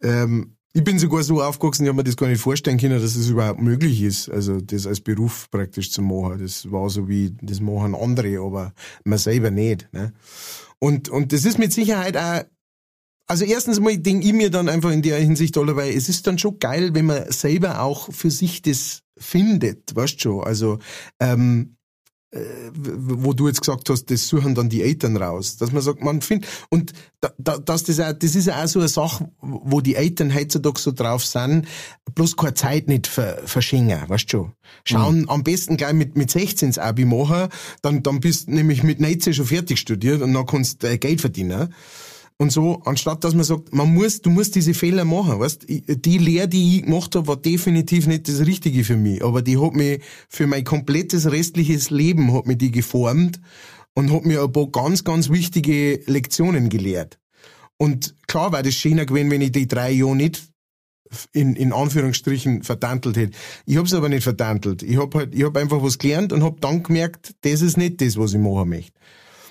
ähm, ich bin sogar so aufgewachsen, ich habe mir das gar nicht vorstellen können, dass es überhaupt möglich ist, also das als Beruf praktisch zu machen. Das war so wie, das machen andere, aber man selber nicht. Ne? Und, und das ist mit Sicherheit auch, also erstens mal denke ich mir dann einfach in der Hinsicht allerweil, es ist dann schon geil, wenn man selber auch für sich das findet, weißt schon. Also ähm, wo du jetzt gesagt hast, das suchen dann die Eltern raus. Dass man sagt, man findet, und da, da, dass das, auch, das ist ja auch so eine Sache, wo die Eltern heutzutage so drauf sind, bloß keine Zeit nicht ver, verschenken, weißt du schon. Schauen am besten gleich mit, mit 16 ins Abi machen, dann, dann bist du nämlich mit 19 schon fertig studiert und dann kannst du äh, Geld verdienen. Und so, anstatt dass man sagt, man muss, du musst diese Fehler machen, weißt, die Lehre, die ich gemacht habe, war definitiv nicht das Richtige für mich, aber die hat mich für mein komplettes restliches Leben hat mich die geformt und hat mir ein paar ganz, ganz wichtige Lektionen gelehrt. Und klar war das schöner gewesen, wenn ich die drei Jahre nicht in, in Anführungsstrichen verdantelt hätte. Ich hab's aber nicht verdantelt. Ich hab halt, ich hab einfach was gelernt und hab dann gemerkt, das ist nicht das, was ich machen möchte.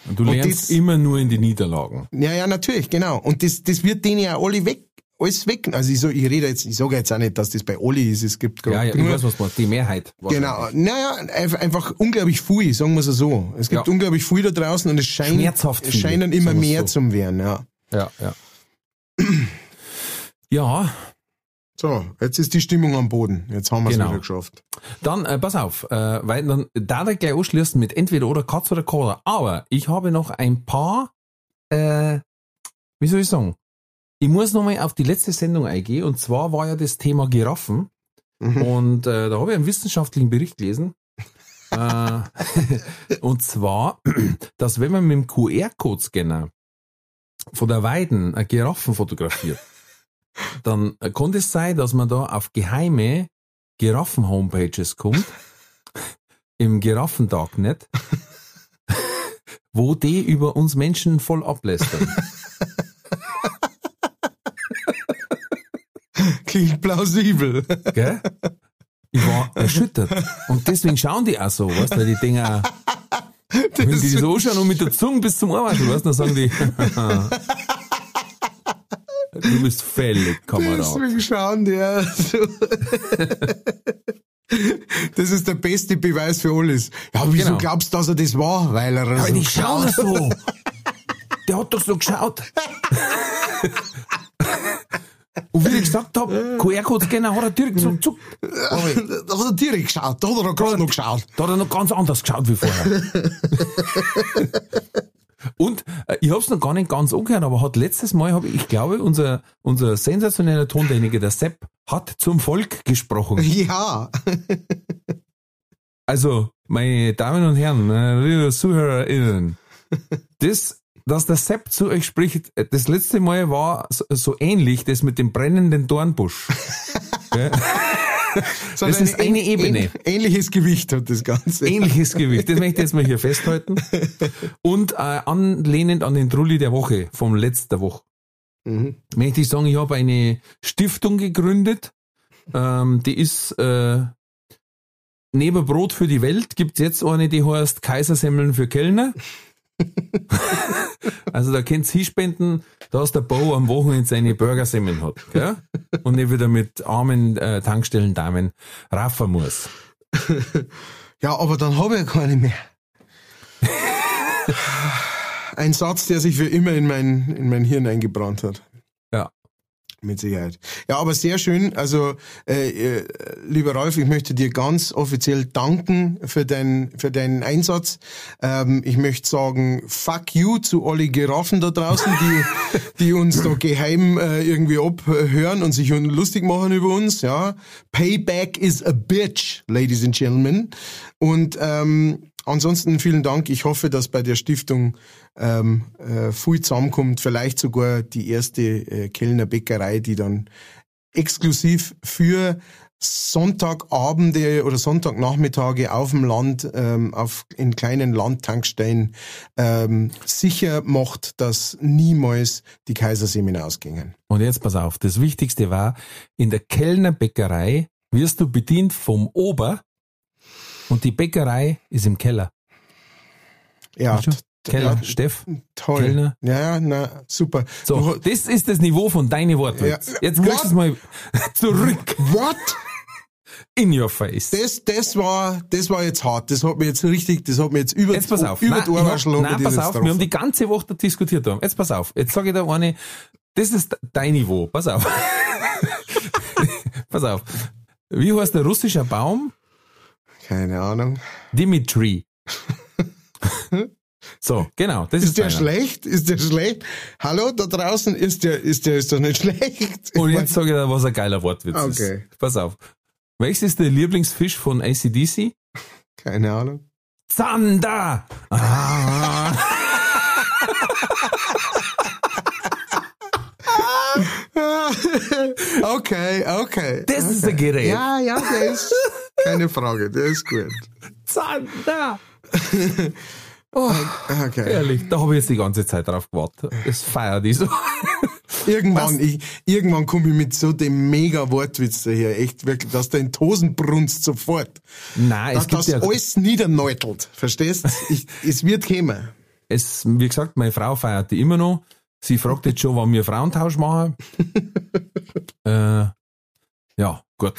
Und du Und lernst das- immer nur in die Niederlagen. Ja, ja, natürlich, genau. Und das, das wird denen ja alle weg, alles weg. Also ich, so, ich rede jetzt, ich sage jetzt auch nicht, dass das bei alle ist. Es gibt Ja, gerade ja, ich weiß, was man, die Mehrheit. genau. Naja, einfach, unglaublich viel, sagen wir es so. Es gibt Ja. unglaublich viel da draußen und es scheint, es scheinen immer mehr so. zum werden, ja. Ja, ja. Ja, So, jetzt ist die Stimmung am Boden. Jetzt haben wir es Genau. wieder geschafft. Dann, äh, pass auf, äh, weil dann da ich gleich anschließen mit entweder oder Katz oder Cola. Aber ich habe noch ein paar, äh, wie soll ich sagen? Ich muss nochmal auf die letzte Sendung eingehen und zwar war ja das Thema Giraffen Mhm. und äh, da habe ich einen wissenschaftlichen Bericht gelesen. äh, und zwar, dass wenn man mit dem QR-Code-Scanner von der Weiden eine Giraffen fotografiert, dann äh, kann es sein, dass man da auf geheime Giraffen-Homepages kommt, im Giraffen-Darknet, wo die über uns Menschen voll ablästern. Klingt plausibel. Gell? Ich war erschüttert. Und deswegen schauen die auch so, weißt du, weil die Dinger, wenn die so anschauen und mit der Zunge bis zum Ohrwaschel, weißt du, dann sagen die, du bist fällig, Kamerad. Deswegen schauen die ja so. Das ist der beste Beweis für alles. Ja, wieso Genau. glaubst du, dass er das war? Weil er Aber so schauen geschaut so. Der hat doch so geschaut. Und wie ich gesagt habe, QR-Code-Scanner hat er direkt so zuckt. Aber Da hat er direkt geschaut, da hat er gerade noch geschaut. Da hat er noch ganz anders geschaut wie vorher. Und äh, ich habe es noch gar nicht ganz angehört, aber hat letztes Mal, hab ich, ich glaube, unser, unser sensationeller Tontechniker, der Sepp, hat zum Volk gesprochen. Ja. Also, meine Damen und Herren, meine liebe ZuhörerInnen, das, dass der Sepp zu euch spricht, das letzte Mal war so, so ähnlich, das mit dem brennenden Dornbusch. Gell? So Das ist eine Ebene. ähn- ähnliches Gewicht hat das Ganze. Ähnliches Gewicht. Das möchte ich jetzt mal hier festhalten. Und äh, anlehnend an den Trulli der Woche, vom letzter Woche, Mhm. möchte ich sagen, ich habe eine Stiftung gegründet. Ähm, die ist äh, neben Brot für die Welt gibt's jetzt eine, die heißt Kaisersemmeln für Kellner. also da könnt's hinspenden, dass der Bo am Wochenende seine Burgersemmeln hat. Gell? Und nicht wieder mit armen äh, Tankstellendamen raffen muss. Ja, aber dann habe ich ja keine mehr. Ein Satz, der sich für immer in mein, in mein Hirn eingebrannt hat. Mit Sicherheit. Ja, aber sehr schön. Also, äh, äh, lieber Ralf, ich möchte dir ganz offiziell danken für, dein, für deinen Einsatz. Ähm, ich möchte sagen, fuck you zu alle Giraffen da draußen, die, die uns da geheim äh, irgendwie abhören und sich lustig machen über uns. Ja, Payback is a bitch, ladies and gentlemen. Und ähm, ansonsten vielen Dank. Ich hoffe, dass bei der Stiftung ähm, äh, viel zusammenkommt. Vielleicht sogar die erste äh, Kellner Bäckerei, die dann exklusiv für Sonntagabende oder Sonntagnachmittage auf dem Land, ähm, auf, in kleinen Landtankstellen ähm, sicher macht, dass niemals die Kaisersemen ausgingen. Und jetzt pass auf, das Wichtigste war, in der Kellnerbäckerei wirst du bedient vom Ober und die Bäckerei ist im Keller. Ja, Keller, ja, Steff. toll. Kellner. Ja, ja, na, super. So, Du- das ist das Niveau von deinen Worten. Ja. Jetzt kriegst du es mal zurück What? in your face. Das, das war, das war jetzt hart. Das hat mir jetzt richtig, das hat mir jetzt über, Jetzt pass auf. über Nein, die hab, hat nein pass auf, jetzt wir haben die ganze Woche diskutiert. Haben. Jetzt pass auf. Jetzt sage ich da eine, das ist dein Niveau. Pass auf. pass auf. Wie heißt der russische Baum? Keine Ahnung. Dimitri. so, genau. Das ist, Ist der deiner. schlecht? Ist der schlecht? Hallo, da draußen ist der, ist der, ist doch nicht schlecht. Und jetzt sage ich dir, was ein geiler Wortwitz Okay. ist. Pass auf. Welches ist der Lieblingsfisch von ACDC? Keine Ahnung. Zander! Ah. okay, okay. Das ist ein Gerät. Ja, ja, der ist, keine Frage, der ist gut. Zander! Oh, Okay. ehrlich, da habe ich jetzt die ganze Zeit drauf gewartet. Das feiert ich so. Irgendwann, ich, irgendwann komme ich mit so dem mega Wortwitz daher, echt wirklich, dass der in die Hosen brunst sofort. Nein, Dass es gibt das ja, alles niederneutelt, verstehst? Ich, es wird kommen. es, wie gesagt, meine Frau feiert die immer noch. Sie fragt jetzt schon, wann wir Frauentausch machen. äh, ja, gut.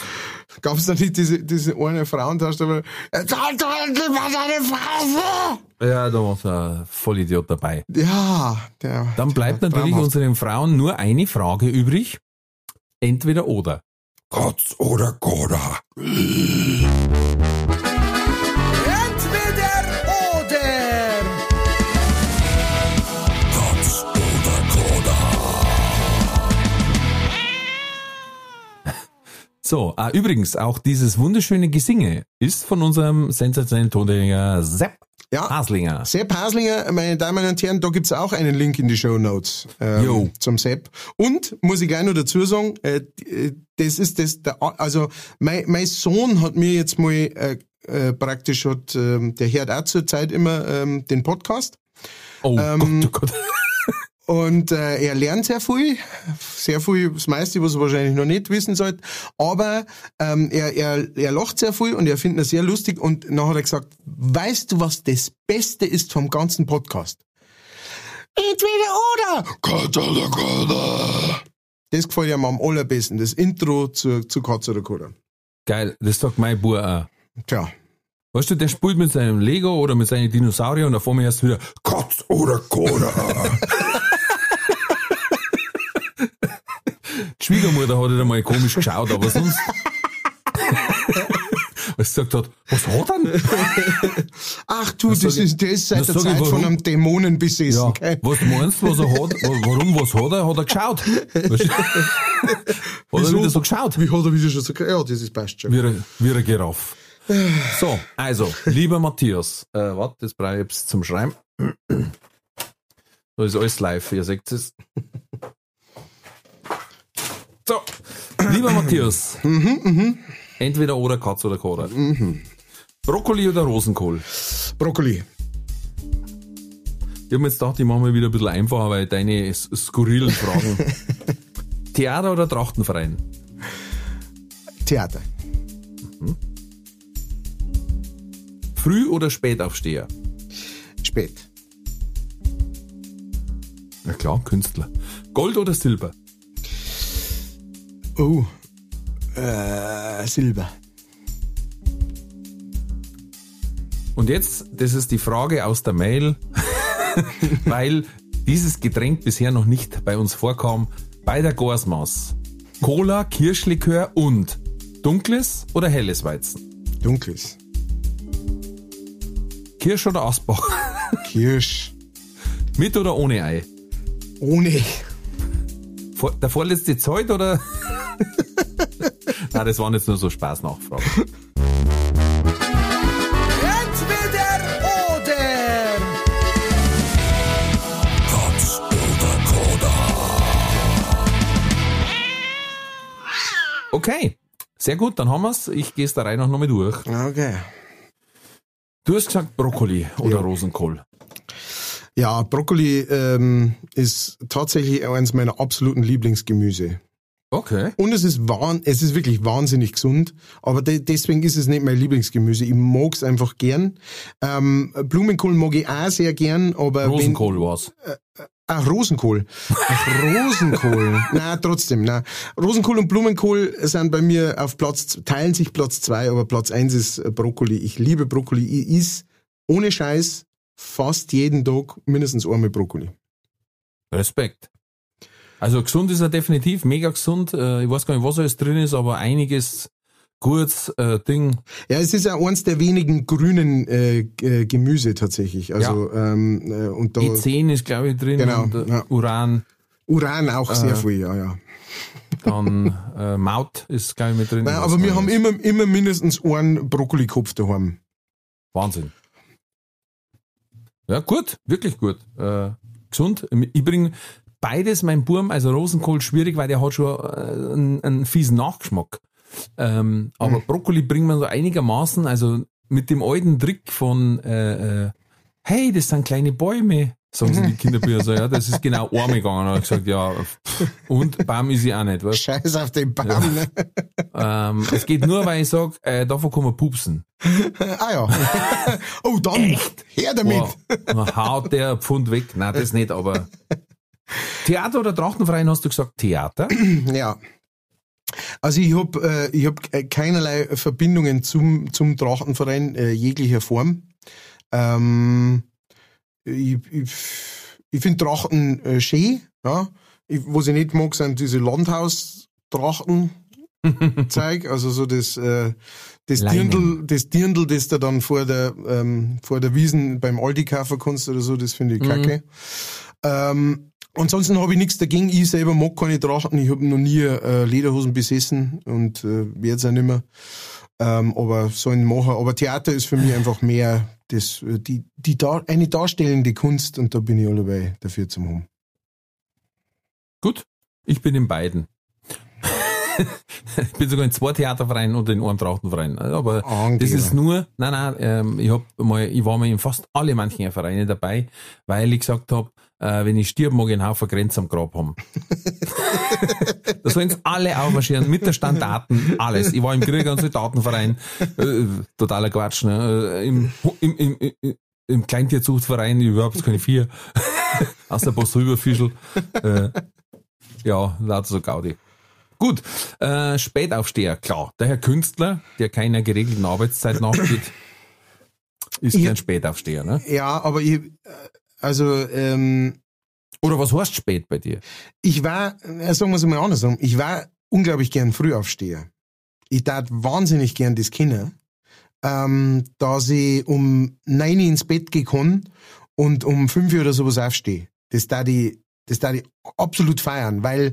Gab es da nicht diese, diese eine Frauentausch, aber, jetzt halt doch endlich mal deine Fresse! Ja, da war ein Vollidiot dabei. Ja, der. Dann bleibt der natürlich traumhaft. unseren Frauen nur eine Frage übrig. Entweder oder. Kotz oder Koda. So, äh, übrigens, auch dieses wunderschöne Gesinge ist von unserem sensationellen Tonträger Sepp Ja. Haslinger. Sepp Haslinger, meine Damen und Herren, da gibt's auch einen Link in die Show Notes ähm, zum Sepp. Und muss ich gleich noch dazu sagen, äh, äh, das ist das, der, also mein, mein Sohn hat mir jetzt mal äh, äh, praktisch hat, ähm, der hört auch zur Zeit immer ähm, den Podcast. Oh Ähm, Gott, oh Gott. Und äh, er lernt sehr viel, sehr viel, das meiste, was er wahrscheinlich noch nicht wissen sollte. Aber ähm, er, er, er lacht sehr viel und er findet es sehr lustig. Und dann hat er gesagt, weißt du, was das Beste ist vom ganzen Podcast? Entweder oder. Kotz oder Koda. Das gefällt ihm am allerbesten, das Intro zu, zu Katz oder Koda. Geil, das sagt mein Bub auch. Tja, Weißt du, der spielt mit seinem Lego oder mit seinen Dinosauriern und da vor mir erst wieder Kotz oder Koda. Die Schwiegermutter hat halt einmal komisch geschaut, aber sonst. Als sie gesagt hat, was hat er denn? ach du, das, ich- ist, das seit der sag ich, Zeit von einem Dämonen besessen. Ja, gell? was meinst du, was er hat? Wa- Warum, was hat er? Hat er geschaut? Hat er wieder so geschaut? Wie hat er wieder schon so Ja, das ist passt schon. Wie ein, wie ein Giraffe. So, also, lieber Matthias, äh, warte, das brauche ich jetzt zum Schreiben. Da ist alles live, ihr seht es. So, lieber Matthias. Entweder oder Katz oder Koda. Brokkoli oder Rosenkohl? Brokkoli. Ich habe mir jetzt gedacht, ich mache mal wieder ein bisschen einfacher, weil deine skurrilen Fragen. Theater oder Trachtenverein? Theater. Früh- oder Spätaufsteher? Spät. Ja klar, Künstler. Gold oder Silber? Oh. Äh, Silber. Und jetzt, das ist die Frage aus der Mail, weil dieses Getränk bisher noch nicht bei uns vorkam, bei der Gorsmaß. Cola, Kirschlikör und dunkles oder helles Weizen? Dunkles. Kirsch oder Asbach? Kirsch. Mit oder ohne Ei? Ohne. Vor, der vorletzte Zeit oder? Nein, das waren jetzt nur so Spaßnachfragen. Okay, sehr gut, dann haben wir's. Ich gehe es da rein noch mal durch. Okay. Du hast gesagt Brokkoli oder Ja. Rosenkohl. Ja, Brokkoli ähm, ist tatsächlich eines meiner absoluten Lieblingsgemüse. Okay. Und es ist wahn, es ist wirklich wahnsinnig gesund, aber de deswegen ist es nicht mein Lieblingsgemüse. Ich mag's einfach gern. Ähm, Blumenkohl mag ich auch sehr gern, aber Rosenkohl war's. Wenn, ach, Rosenkohl. Ach, Rosenkohl. na, trotzdem, na. Rosenkohl und Blumenkohl sind bei mir auf Platz, teilen sich Platz zwei, aber Platz eins ist äh, Brokkoli. Ich liebe Brokkoli. Ich is ohne Scheiß fast jeden Tag mindestens einmal Brokkoli. Respekt. Also gesund ist er definitiv, mega gesund. Äh, Ich weiß gar nicht, was alles drin ist, aber einiges gutes äh, Ding. Ja, es ist ja eins der wenigen grünen äh, äh, Gemüse tatsächlich. Also ähm, äh, und da E10 ist, glaube ich, drin. Genau, und, äh, ja. Uran. Uran auch sehr viel, ja, ja. Dann äh, Maut ist, glaube ich, mit drin. Nein, aber wir haben immer, immer mindestens einen Brokkolikopf daheim. Wahnsinn. Ja, gut, wirklich gut. Äh, gesund. Ich bringe beides meinem Burm, also Rosenkohl schwierig, weil der hat schon äh, einen, einen fiesen Nachgeschmack. Ähm, aber Mhm. Brokkoli bringt man so einigermaßen, also mit dem alten Trick von äh, äh, hey, das sind kleine Bäume, sagen sie die Kinderbücher so, ja, das ist genau Arme gegangen. Und ich gesagt, ja, und Baum ist sie auch nicht, weißt? Scheiß auf den Baum. Ne? ähm, Es geht nur, weil ich sag, äh, davon kann man pupsen. ah ja. oh, dann her damit. Wow. Dann haut der Pfund weg. Nein, das nicht, aber. Theater oder Trachtenverein hast du gesagt? Theater? Ja. Also ich habe äh, ich hab äh, keinerlei Verbindungen zum, zum Drachenverein äh, jeglicher Form. Ähm, ich ich, ich finde Drachen äh, schön. Ja? Ich, was ich nicht mag, sind diese Landhaus-Drachen. Zeig, also so das, äh, das Leinen. Dirndl, das Dirndl, das du dann vor der, ähm, vor der Wiesen beim Aldi kaufen kannst oder so, das finde ich kacke. Ähm, ansonsten habe ich nichts dagegen. Ich selber mag keine Drachen. Ich habe noch nie äh, Lederhosen besessen und äh, werde es auch nicht mehr. Ähm, aber sollen machen. Aber Theater ist für mich einfach mehr das, äh, die, die Dar eine darstellende Kunst und da bin ich alle dafür zum haben. Gut. Ich bin in beiden. ich bin sogar in zwei Theatervereinen und in einem Trachtenverein. Aber Angeber. das ist nur, nein, nein, ähm, ich hab mal, ich war mal in fast alle manchen Vereine dabei, weil ich gesagt habe, äh, wenn ich stirb, mag ich einen Haufen Grenzen am Grab haben. da sollen alle aufmarschieren, mit der Standarten, alles. Ich war im Krieger- und Soldatenverein, äh, totaler Quatsch, ne? Äh, Im, im, im, im, im Kleintierzuchtverein überhaupt keine vier. Aus der Post Rüberfischel. Äh, ja, lauter so Gaudi. Gut, äh, Spätaufsteher, klar. Der Herr Künstler, der keiner geregelten Arbeitszeit nachgeht, ist Ich- kein Spätaufsteher, ne? Ja, aber ich, äh, also, ähm, Oder was heißt spät bei dir? ich war, äh, sagen wir es mal andersrum, ich war unglaublich gern Frühaufsteher. Ich tat wahnsinnig gern das Kinder, ähm, dass ich um neun ins Bett kann und um fünf Uhr oder sowas aufstehe. Das tat ich, Das darf ich absolut feiern, weil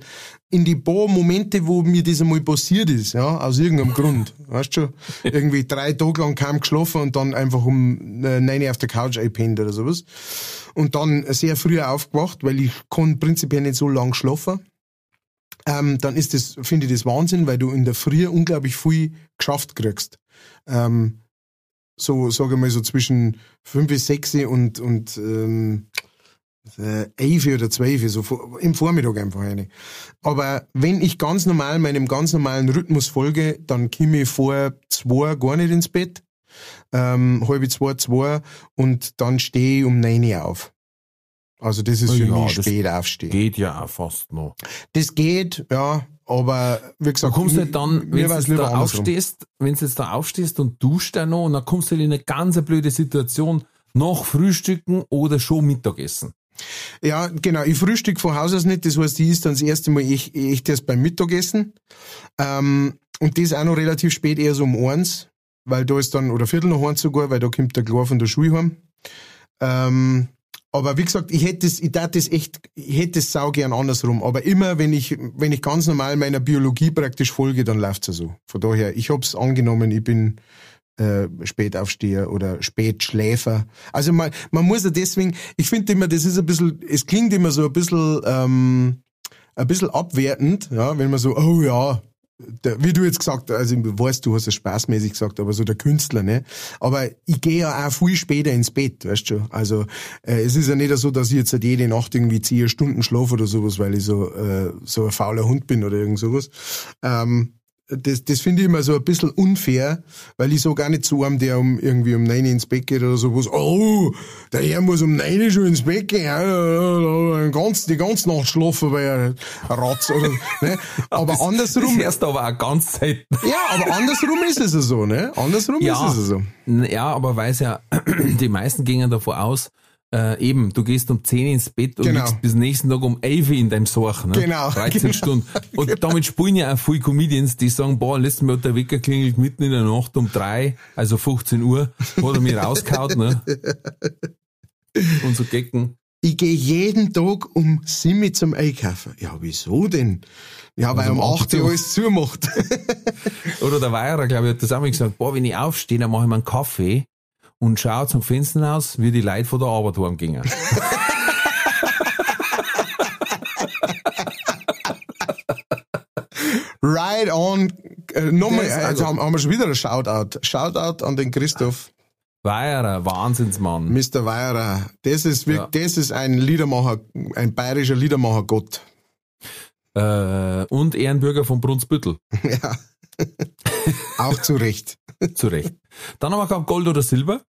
in die paar Momente, wo mir das einmal passiert ist, ja, aus irgendeinem Grund, weißt du schon, irgendwie drei Tage lang kaum geschlafen und dann einfach um äh, neun auf der Couch einpennt oder sowas. Und dann sehr früh aufgewacht, weil ich kann prinzipiell nicht so lang schlafen. Ähm, dann ist das, finde ich das Wahnsinn, weil du in der Früh unglaublich viel geschafft kriegst. Ähm, so, sage ich mal, so zwischen fünf bis sechs und, und ähm, äh, elf oder zwölf, so im Vormittag einfach eine. Aber wenn ich ganz normal meinem ganz normalen Rhythmus folge, dann komme ich vor zwei gar nicht ins Bett, ähm, halb zwei, zwei und dann stehe ich um neun Uhr auf. Also das ist für ja, mich das spät aufstehen. Geht ja auch fast noch. Das geht, ja, aber wie gesagt, kommst du mir- halt dann, wenn du jetzt da aufstehst, wenn du jetzt da aufstehst und duschst dann noch und dann kommst du halt in eine ganz blöde Situation, noch Frühstücken oder schon Mittagessen. Ja, genau. Ich frühstück von Haus aus nicht. Das heißt, ich ist dann das erste Mal echt, echt erst beim Mittagessen. Ähm, und das auch noch relativ spät, eher so um eins. Weil da ist dann, oder Viertel nach eins sogar, weil da kommt der Klar von der Schule heim. Ähm, aber wie gesagt, ich hätte das, ich das echt, ich hätte das sau gern andersrum. Aber immer, wenn ich, wenn ich ganz normal meiner Biologie praktisch folge, dann läuft's ja so. Von daher, ich hab's angenommen, ich bin, äh, Spätaufsteher oder Spätschläfer. Also man, man muss ja deswegen, ich finde immer, das ist ein bisschen, es klingt immer so ein bisschen, ähm, ein bisschen abwertend, ja, wenn man so, oh ja, der, wie du jetzt gesagt hast, also ich weiß, du hast es spaßmäßig gesagt, aber so der Künstler, ne? Aber ich gehe ja auch viel später ins Bett, weißt du? Also äh, es ist ja nicht so, dass ich jetzt halt jede Nacht irgendwie zehn Stunden schlafe oder sowas, weil ich so äh, so ein fauler Hund bin oder irgend sowas. Ähm, das, das finde ich immer so ein bisschen unfair, weil ich so gar nicht so einem, der um irgendwie um neun ins Bett geht oder sowas. Oh, der Herr muss um neun schon ins Bett gehen, ganz, die ganze Nacht schlafen, weil er Ratz oder, ne? Aber Das andersrum, hörst du aber auch ganz selten. ja, aber andersrum ist es ja so, ne? Andersrum Ja. ist es ja so. Ja, aber weiß ja, die meisten gingen davon aus, äh, eben, du gehst um 10 ins Bett und Genau. liegst bis nächsten Tag um 11 in deinem Sorch, ne? Genau, 13 genau, Stunden. Und damit spielen ja auch viele Comedians, die sagen, boah, letztes Mal hat der Wecker klingelt mitten in der Nacht um 3, also 15 Uhr, hat er mich rausgehauen, ne? Und so Gecken. Ich gehe jeden Tag um sieben zum Einkaufen. Ja, wieso denn? Ja, weil Also um um acht acht Uhr Uhr. alles zumacht. Oder der Weierer, glaube ich, hat das auch mal gesagt, boah, wenn ich aufstehe, dann mache ich mir einen Kaffee und schaue zum Fenster raus, wie die Leute von der Arbeit heimgingen. right on. Äh, nochmal, ist also haben, haben wir schon wieder ein Shoutout. Shoutout an den Christoph, Weierer, Wahnsinnsmann. Mr. Weierer. Das ist wirklich, das ist ein Liedermacher, ein bayerischer Liedermacher-Gott. Äh, und Ehrenbürger von Brunsbüttel. ja. Auch zu Recht. Zu Recht. Dann haben wir gehabt Gold oder Silber.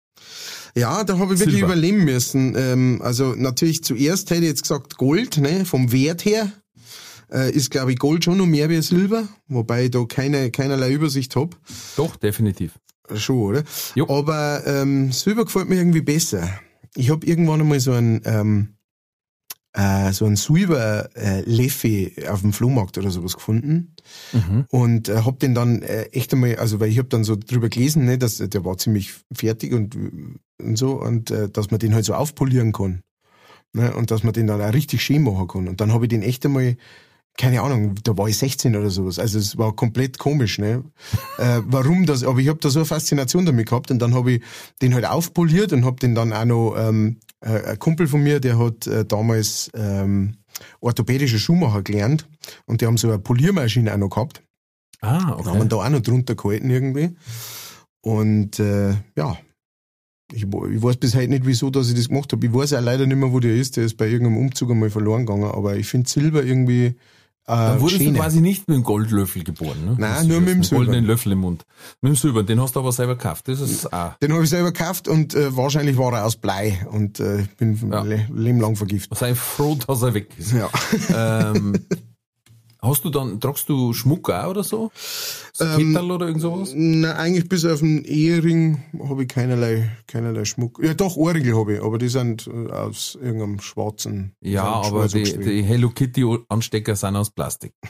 Ja, da habe ich wirklich Silber. überleben müssen. Ähm, also natürlich zuerst hätte ich jetzt gesagt Gold, ne, vom Wert her. Äh, ist, glaube ich, Gold schon noch mehr wie Silber, wobei ich da keine, keinerlei Übersicht hab. Doch, definitiv. Schon, oder? Jo. Aber ähm, Silber gefällt mir irgendwie besser. Ich habe irgendwann einmal so ein ähm, äh, so ein Silber äh, Leffe auf dem Flohmarkt oder sowas gefunden Mhm. und äh, hab den dann äh, echt einmal, also weil ich hab dann so drüber gelesen, ne, dass der war ziemlich fertig und, und so und äh, dass man den halt so aufpolieren kann. Ne, und dass man den dann auch richtig schön machen kann. Und dann habe ich den echt einmal, keine Ahnung, da war ich 16 oder sowas. Also es war komplett komisch, ne? äh, warum das, aber ich habe da so eine Faszination damit gehabt und dann habe ich den halt aufpoliert und habe den dann auch noch, ähm, äh, ein Kumpel von mir, der hat äh, damals ähm, orthopädische Schuhmacher gelernt und die haben so eine Poliermaschine auch noch gehabt. Ah, Und haben okay. da auch noch drunter gehalten irgendwie. Und äh, ja, ich, ich weiß bis heute nicht, wieso dass ich das gemacht habe. Ich weiß auch leider nicht mehr, wo der ist. Der ist bei irgendeinem Umzug einmal verloren gegangen. Aber ich finde Silber irgendwie äh, Dann wurdest du schöner. quasi nicht mit dem Goldlöffel geboren, ne? Nein, nur mit dem das, goldenen. Löffel im Mund. Mit dem Silber, den hast du aber selber gekauft. Das ist auch. Den habe ich selber gekauft und äh, wahrscheinlich war er aus Blei und äh, bin Ja. le vergiftet. Sei froh, dass er weg ist. Ja. ähm, hast du dann, tragst du Schmuck auch oder so? Das Ähm, Kettel oder irgend sowas? Na, eigentlich bis auf den Ehering habe ich keinerlei, keinerlei Schmuck. Ja, doch, Ohrringe habe ich, aber die sind äh, aus irgendeinem schwarzen. Ja, aber die, die Hello Kitty Anstecker sind aus Plastik.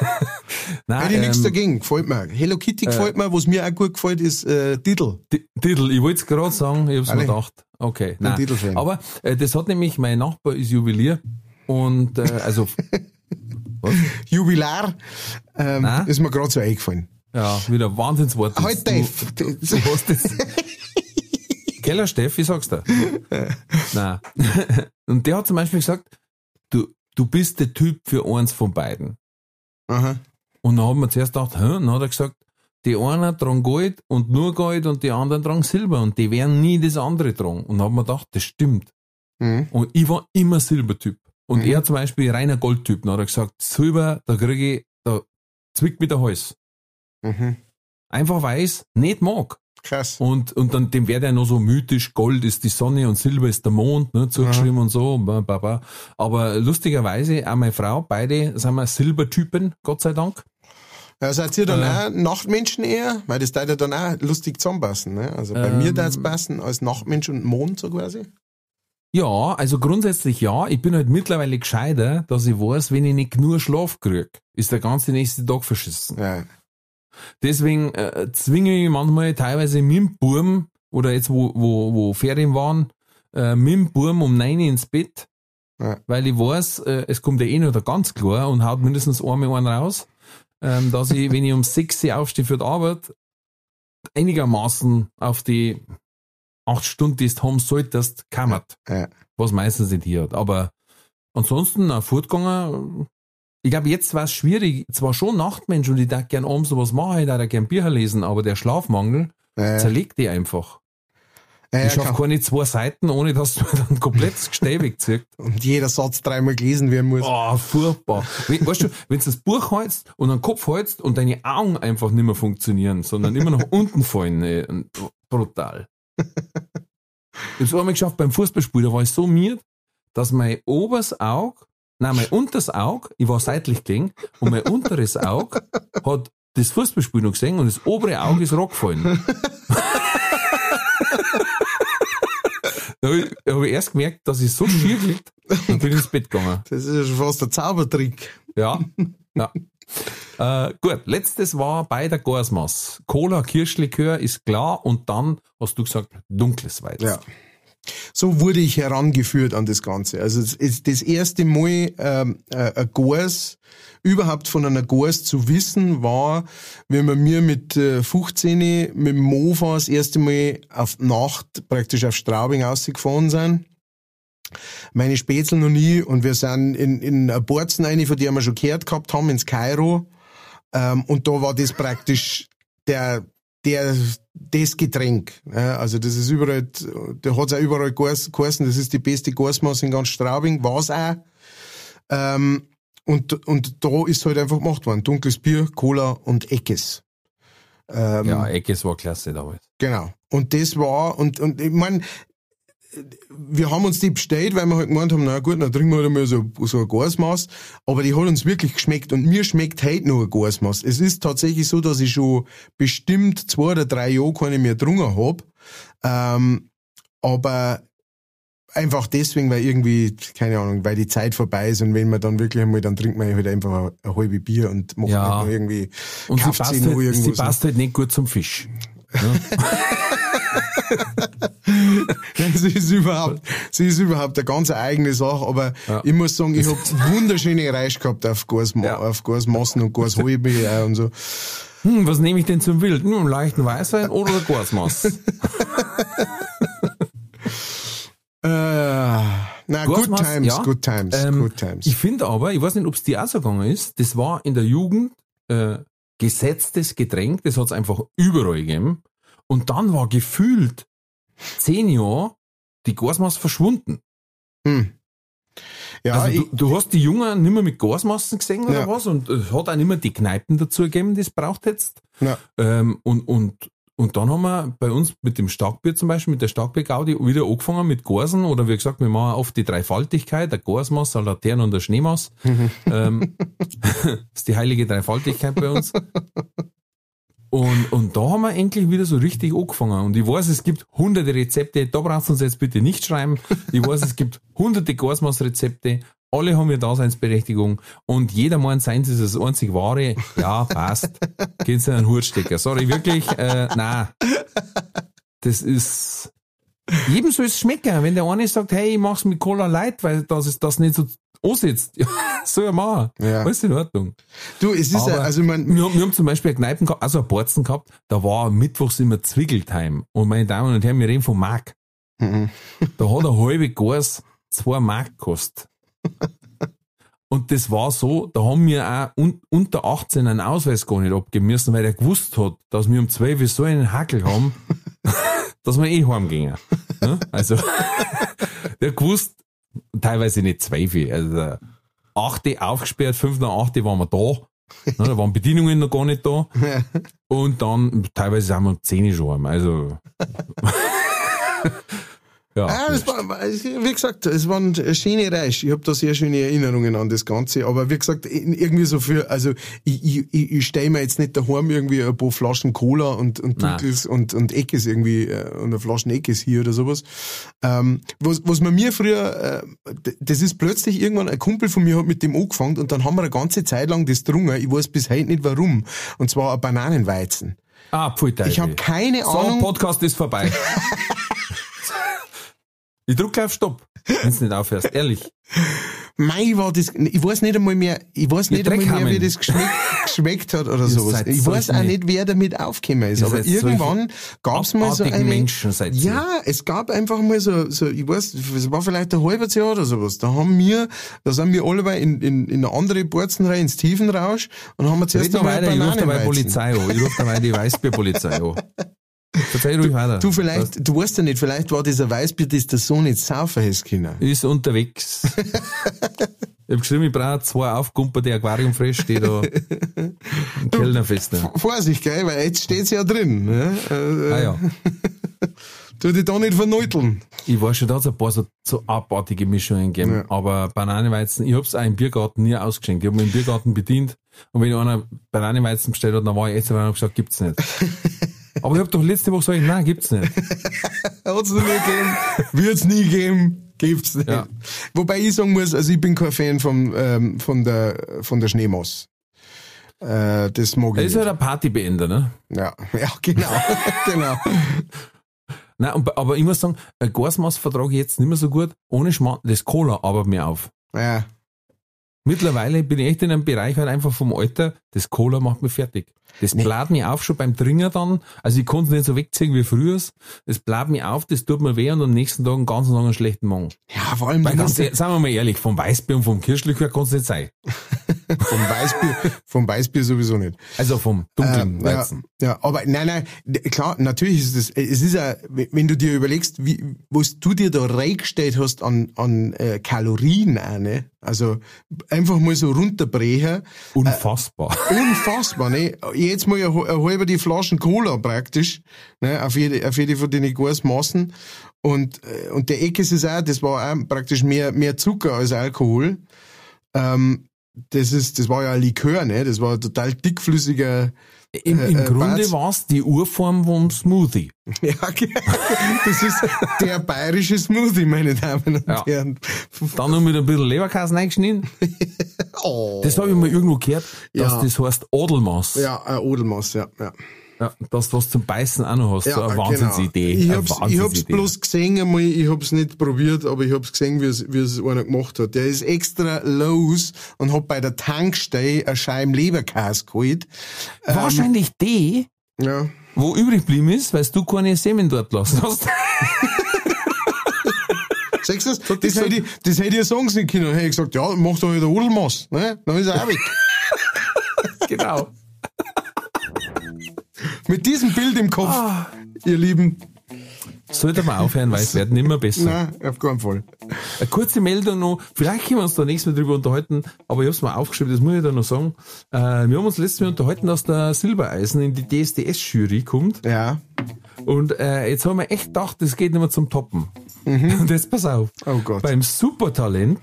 Nein, Hätte ich nichts ähm, dagegen, gefällt mir. Hello Kitty gefällt mir, was mir auch gut gefällt, ist äh, Diddle. Titel, ich wollte es gerade sagen, ich hab's mir Alle. gedacht. Okay, nein. Aber äh, das hat nämlich, mein Nachbar ist Juwelier und äh, also Jubilar ähm, Nein. ist mir gerade so eingefallen. ja, wieder Wahnsinnswort. Das- Halt, Dave. Du, du hast das. Keller Steff, ich sag's dir. Nein. Und der hat zum Beispiel gesagt, du, du bist der Typ für eins von beiden. Aha. Und dann haben wir zuerst gedacht, hä? Dann hat er gesagt, die einen tragen Gold und nur Gold und die anderen tragen Silber und die werden nie das andere tragen. Und dann haben wir gedacht, das stimmt. Mhm. Und ich war immer Silbertyp. Und Mhm. er zum Beispiel reiner Goldtyp. Dann hat er gesagt, Silber, da kriege ich, da zwickt mir der Hals. Mhm. Einfach ich's nicht mag. Krass. Und, und dann, dem wäre der noch so mythisch, Gold ist die Sonne und Silber ist der Mond, ne, zugeschrieben und so, ba, ba, ba. Aber lustigerweise, auch meine Frau, beide sind wir Silbertypen, Gott sei Dank. Ja, seid ihr dann Äh. auch Nachtmenschen eher? Weil das da ja dann auch lustig zusammenpassen. Ne? Also bei Ähm. mir da es passen als Nachtmensch und Mond so quasi. Ja, also grundsätzlich ja. Ich bin halt mittlerweile gescheiter, dass ich weiß, wenn ich nicht nur Schlaf krieg, ist der ganze nächste Tag verschissen. Ja. Deswegen äh, zwinge ich manchmal teilweise mit dem Burm, oder jetzt wo, wo, wo Ferien waren, äh, mit dem Burm um 9 Uhr ins Bett, Ja. weil ich weiß, äh, es kommt ja eh noch der ganz klar und haut mindestens einmal einen raus, ähm, dass ich, wenn ich um 6 Uhr aufstehe für die Arbeit, einigermaßen auf die acht Stunden, die du haben solltest, kammert. Ja. Was meistens nicht hier hat. Aber ansonsten, na, fortgegangen, ich glaube, jetzt war es schwierig. Zwar schon Nachtmensch und ich darf gern abends sowas machen, ich darf gern Bücher lesen, aber der Schlafmangel Ja, zerlegt die einfach. ja, ich schaffe keine zwei Seiten, ohne dass du dann komplett Gestell wegzieht. und jeder Satz dreimal gelesen werden muss. Oh, furchtbar. We- Weißt du, wenn du das Buch hältst und den Kopf hältst und deine Augen einfach nicht mehr funktionieren, sondern immer nach unten fallen, ey, und brutal. Ich hab's einmal geschafft beim Fußballspiel, da war ich so miert, dass mein oberes Auge, nein, mein unteres Auge, ich war seitlich gelegen, und mein unteres Auge hat das Fußballspiel noch gesehen und das obere Auge ist rockgefallen. da habe ich, hab ich erst gemerkt, dass ich so schier und bin ins Bett gegangen. Das ist ja schon fast ein Zaubertrick. Ja. ja. Äh, gut, letztes war bei der Gorsmaß. Cola, Kirschlikör ist klar und dann hast du gesagt, dunkles Weizen. Ja. So wurde ich herangeführt an das Ganze. Also es ist das erste Mal ähm, äh, Gors, überhaupt von einer Gors zu wissen, war, wenn wir mir mit äh, 15 mit dem Mofa das erste Mal auf Nacht praktisch auf Straubing ausgefahren sind. Meine Spätzle noch nie und wir sind in, in Borzen eine, von der wir schon gehört gehabt haben, ins Kairo. Ähm, und da war das praktisch der, der, das Getränk. Ja, also das ist überall, da hat's auch überall geheiß- geheißen, das ist die beste Gasmaß in ganz Straubing, war's auch. Ähm, und, und da ist halt einfach gemacht worden. Dunkles Bier, Cola und Eckes. Ähm, Ja, Eckes war klasse damals. Genau. Und das war, und, und ich mein, wir haben uns die bestellt, weil wir halt gemeint haben, na gut, dann trinken wir halt mal so, so ein Gasmaß. Aber die hat uns wirklich geschmeckt und mir schmeckt heute noch ein Gasmaß. Es ist tatsächlich so, dass ich schon bestimmt zwei oder drei Jahre keine mehr getrunken hab. Ähm, aber einfach deswegen, weil irgendwie, keine Ahnung, weil die Zeit vorbei ist und wenn man dann wirklich einmal, dann trinkt man halt einfach ein, ein halbe Bier und macht Ja. halt noch irgendwie, Und sie passt, halt, sie passt halt nicht gut zum Fisch. sie ist überhaupt, sie ist überhaupt eine ganz eigene Sache, aber ich muss sagen, ich hab wunderschöne Reis gehabt auf Gasma Ja. auf und auch und so. Hm, was nehme ich denn zum Wild? Hm, einen leichten Weißwein oder Gorsmaß? Äh, na, good times, ja. good times, Ähm, good times. Ich finde aber, ich weiß nicht, ob es dir auch so gegangen ist, das war in der Jugend äh, gesetztes Getränk, das hat es einfach überall gegeben. Und dann war gefühlt zehn Jahre die Gasmaß verschwunden. hm. Ja, also du, du hast die Jungen nicht mehr mit Gasmassen gesehen oder Ja. was? Und es hat auch nicht mehr die Kneipen dazu gegeben, die es braucht jetzt. Ja. Ähm, und, und, und dann haben wir bei uns mit dem Starkbier zum Beispiel, mit der Starkbier-Gaudi wieder angefangen mit Gorsen oder wie gesagt, wir machen oft die Dreifaltigkeit, der Gorsmaß, der Laterne und der Schneemaß. ähm, das ist die heilige Dreifaltigkeit bei uns. Und, und da haben wir endlich wieder so richtig angefangen. Und ich weiß, es gibt hunderte Rezepte, da brauchst du uns jetzt bitte nicht schreiben. Ich weiß, es gibt hunderte Gasmaß-Rezepte, alle haben ihre Daseinsberechtigung und jeder meint, seins ist das einzig wahre. Ja, passt. Geht's in einen Hut stecken. Sorry, wirklich, äh, na. Das ist, jedem soll es schmecken. Wenn der eine sagt, hey, ich mach's mit Cola Light, weil das ist das nicht so ansitzt. Ja, soll er machen. Ja. Alles in Ordnung. Du, es ist ja, also man, Wir, haben- wir haben zum Beispiel eine Kneipen gehabt, also eine Borzen gehabt, da war mittwochs immer Zwickeltime. Und meine Damen und Herren, wir reden von Mark. Mhm. Da hat ein halbe Gas zwei Mark gekostet. Und das war so, da haben wir auch un, unter 18 einen Ausweis gar nicht abgeben müssen, weil er gewusst hat, dass wir um 12 Uhr so einen Hackel haben, dass wir eh heimgehen. Ja? Also, der gewusst, teilweise nicht 12 Uhr, also der 8 aufgesperrt, 5 nach 8 waren wir da. Ja, da waren Bedienungen noch gar nicht da. Und dann, teilweise sind wir um 10 Uhr schon heim. Also, ja. Ah, es war, wie gesagt, es war eine schöne Reise. Ich habe da sehr schöne Erinnerungen an das Ganze. Aber wie gesagt, irgendwie so für, also ich, ich, ich, stelle mir jetzt nicht daheim irgendwie ein paar Flaschen Cola und, und. Dunkels und, und Eckes irgendwie, äh, und eine Flaschen Eckes hier oder sowas. Ähm, was, was man mir früher, äh, das ist plötzlich irgendwann, ein Kumpel von mir hat mit dem angefangen und dann haben wir eine ganze Zeit lang das drungen. Ich weiß bis heute nicht warum. Und zwar ein Bananenweizen. Ah, pfui Ich habe keine So, Ahnung. Podcast ist vorbei. ich drücke auf Stopp, wenn du nicht aufhörst. Ehrlich. Mei war das, ich weiß nicht einmal mehr, ich weiß nicht einmal mehr, wie das geschmeckt, geschmeckt hat oder sowas. Ich weiß auch nicht, wer damit aufgekommen ist, aber irgendwann gab's mal so eine, Menschen seid ja, es gab einfach mal so, so, ich weiß, es war vielleicht ein halbes Jahr oder sowas, da haben wir, da sind wir alle in, in, in eine andere Borzenreihe ins Tiefenrausch und haben wir zuerst Red noch weiter, ich rufe dabei. Polizei an. Ich rufe dabei die Weißbierpolizei an. Verzeih ruhig weiter. Du vielleicht, du weißt ja nicht, vielleicht war dieser Weißbier, das der Sohn nicht saufen hätte können. Ist unterwegs. ich hab geschrieben, ich brauche zwei aufgumperte Aquariumfresh, die da im Kellnerfest. Ne? Vorsicht, gell, weil jetzt steht's ja drin. Ne? Äh, Ah ja. Tu dich da nicht verneuteln. Ich weiß schon, da hat ein paar so, so abartige Mischungen gegeben. Ja. Aber Bananenweizen, ich hab's auch im Biergarten nie ausgeschenkt. Ich hab mich im Biergarten bedient und wenn einer Bananenweizen bestellt hat, dann war ich jetzt und gesagt, gibt's nicht. Aber ich hab doch letzte Woche gesagt, nein, gibt's nicht. Hat's noch nie gegeben, wird's nie geben, gibt's nicht. Ja. Wobei ich sagen muss, also ich bin kein Fan von, ähm, von der, von der Schneemaus. Äh, das mag Das ich ist halt ein Partybeender, ne? Ja, ja, genau, genau. Nein, und- aber ich muss sagen, Gasmaß vertrage ich jetzt nicht mehr so gut. Ohne Schmarrn, das Cola aber mir auf. Ja, Mittlerweile bin ich echt in einem Bereich halt einfach vom Alter, das Cola macht mich fertig. Das Nee. bleibt mir auf schon beim Trinken dann. Also ich konnte es nicht so wegziehen wie früher. Das bleibt mir auf, das tut mir weh und am nächsten Tag einen ganzen Tag einen schlechten Magen. ja vor allem Weil ganz, ja ehrlich, sagen wir mal ehrlich, vom Weißbier und vom Kirschlikör kann es nicht sein. vom Weißbier, vom Weißbier sowieso nicht. Also vom dunklen Ähm, ja, Weizen. ja, aber nein, nein, klar, natürlich ist es, es ist ja, wenn du dir überlegst, wie, was du dir da reingestellt hast an, an äh, Kalorien auch, ne? Also einfach mal so runterbrechen. Unfassbar. Unfassbar, ne? Jetzt mal eine, halbe die Flaschen Cola praktisch, ne? Auf jede, auf jede von den Gasmaßen. Und, äh, und der Eckes ist auch, das war auch praktisch mehr, mehr Zucker als Alkohol. Ähm, das ist, das war ja ein Likör, ne? Das war total dickflüssiger, Im, im äh, Grunde Barz- war's die Urform vom Smoothie. ja, das ist der bayerische Smoothie, meine Damen und Ja. Herren. Dann noch mit ein bisschen Leberkäse reingeschnitten. Oh. Das habe ich mal irgendwo gehört, dass Ja. das heißt Adelmaß. Ja, ein Odelmaß, ja, ja. Ja, dass du was zum Beißen auch noch hast. so eine Wahnsinnsidee. Genau. Ich hab's, ich Wahnsinnsidee. hab's bloß gesehen einmal, ich hab's nicht probiert, aber ich hab's gesehen, wie es, wie es einer gemacht hat. Der ist extra los und hat bei der Tankstelle eine Scheibe Leberkäse geholt. Wahrscheinlich die, Ja. wo übrig geblieben ist, weil du keine Semen dort lassen hast. Sagst du das? Das hätte ich, das hätte ich ja sagen können. Hätte ich gesagt, ja, mach doch ein Odelmaß, ne? Dann ist er auch weg. genau. Mit diesem Bild im Kopf, Ah. ihr Lieben. Sollte man aufhören, weil es werden immer besser. Nein, auf keinen Fall. Eine kurze Meldung noch, vielleicht können wir uns da nächstes Mal drüber unterhalten, aber ich habe es mal aufgeschrieben, das muss ich da noch sagen. Äh, wir haben uns letztes Mal unterhalten, dass der Silbereisen in die DSDS-Jury kommt Ja. und äh, jetzt haben wir echt gedacht, das geht nicht mehr zum Toppen. Und jetzt pass auf. Mhm. Oh Gott. Beim Supertalent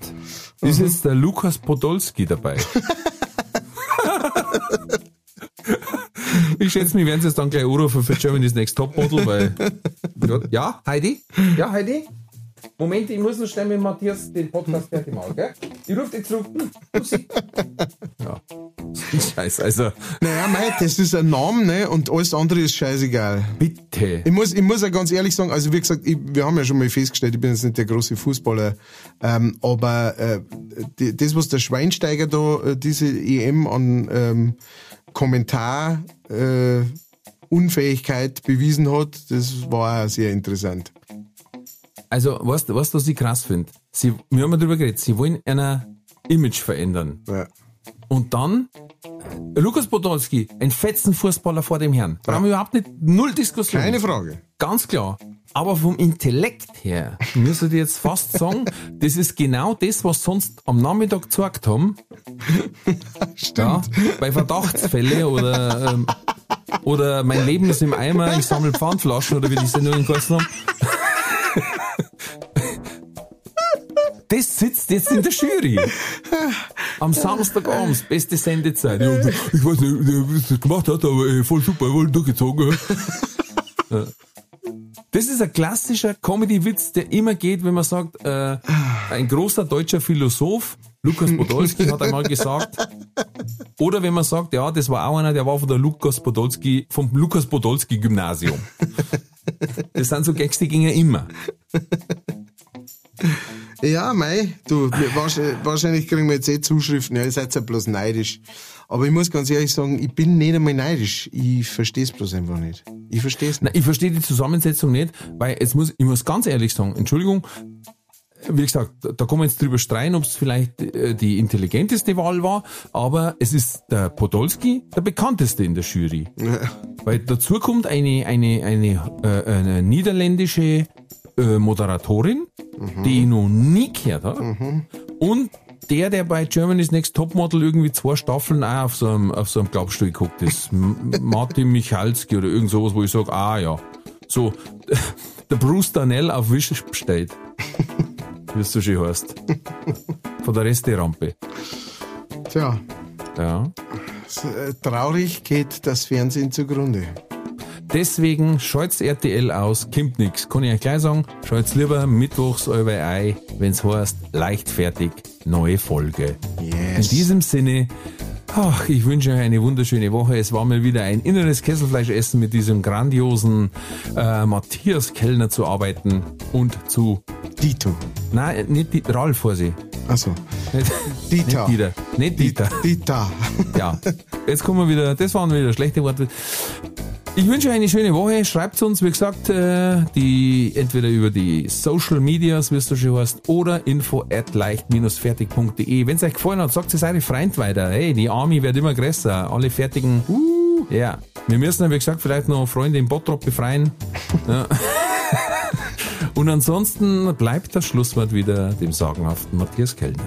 ist jetzt der Lukas Podolski dabei. Ich schätze, wir werden es jetzt dann gleich anrufen für Germany's Next Topmodel, weil. Ja, Heidi? Ja, Heidi? Moment, ich muss noch schnell mit Matthias den Podcast fertig machen, gell? Ich rufe dich zurück. ja. Scheiße, also. Naja, mei, das ist ein Name, ne? Und alles andere ist scheißegal. Bitte. Ich muss, ich muss ja ganz ehrlich sagen, also wie gesagt, ich, wir haben ja schon mal festgestellt, ich bin jetzt nicht der große Fußballer, ähm, aber äh, die, das, was der Schweinsteiger da, äh, diese EM an ähm, Kommentar äh, Unfähigkeit bewiesen hat, das war auch sehr interessant. Also, was, was was ich krass finde, sie, wir haben ja drüber geredet, sie wollen ein Image verändern. Ja. Und dann, Lukas Podolski, ein Fetzenfußballer vor dem Herrn. Brauchen wir überhaupt nicht, null Diskussion. Keine Frage. Ganz klar. Aber vom Intellekt her, müsste ich jetzt fast sagen, das ist genau das, was sonst am Nachmittag gesagt haben. Stimmt. Ja, bei Verdachtsfälle oder, ähm, oder mein Leben ist im Eimer, ich sammle Pfandflaschen oder wie die Sendung geheißen haben. Das sitzt jetzt in der Jury. Am Samstagabend, beste Sendezeit. Ja, ich weiß nicht, wie es das gemacht hat, aber äh, voll super, voll durchgezogen. Das ist ein klassischer Comedy-Witz, der immer geht, wenn man sagt, äh, ein großer deutscher Philosoph, Lukas Podolski, hat einmal gesagt. Oder wenn man sagt, ja, das war auch einer, der war von der Lukas Podolski, vom Lukas Podolski Gymnasium. Das sind so Gags, die gingen immer. Ja, mei, du, wahrscheinlich, kriegen wir jetzt eh Zuschriften, ja, ihr seid ja bloß neidisch. Aber ich muss ganz ehrlich sagen, ich bin nicht einmal neidisch. Ich verstehe es bloß einfach nicht. Ich verstehe es nicht. ich verstehe die Zusammensetzung nicht, weil jetzt muss, ich muss ganz ehrlich sagen, Entschuldigung, wie gesagt, da kann man jetzt drüber streiten, ob es vielleicht äh, die intelligenteste Wahl war, aber es ist der Podolski, der bekannteste in der Jury. Weil dazu kommt eine, eine, eine, äh, eine niederländische äh, Moderatorin, die ich noch nie gehört habe. Und der, der bei Germany's Next Topmodel irgendwie zwei Staffeln auch auf so einem, auf so einem Klappstuhl geguckt ist. Martin Michalski oder irgend sowas, wo ich sage, ah ja. So, der Bruce Danell auf Wisch bestellt. Wie es so schön heißt. Von der Resterampe. Tja, Ja. traurig geht das Fernsehen zugrunde. Deswegen schalt's RTL aus, kommt nix. Kann ich euch gleich sagen, schalt's lieber mittwochs euer Ei, wenn's heißt, leichtfertig, neue Folge. Yes. In diesem Sinne, ach, ich wünsche euch eine wunderschöne Woche. Es war mal wieder ein inneres Kesselfleischessen mit diesem grandiosen äh, Matthias Kellner zu arbeiten und zu, Dito. nein, nicht die, Ralf vor sie. Achso. Dieter. nicht Dieter. Nicht Dieter. Dieter. Ja, jetzt kommen wir wieder, das waren wieder schlechte Worte. Ich wünsche euch eine schöne Woche. Schreibt uns, wie gesagt, äh, die entweder über die Social Medias, wie es so schön heißt, oder info at leicht-fertig.de. Wenn es euch gefallen hat, sagt es eure Freund weiter. Hey, die Army wird immer größer. Alle fertigen. Uh, ja. Wir müssen, wie gesagt, vielleicht noch Freunde im Bottrop befreien. Ja. Und ansonsten bleibt das Schlusswort wieder dem sagenhaften Matthias Kellner.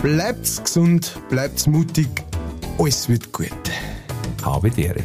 Bleibt's gesund, bleibt's mutig. Alles wird gut. Habe Dere.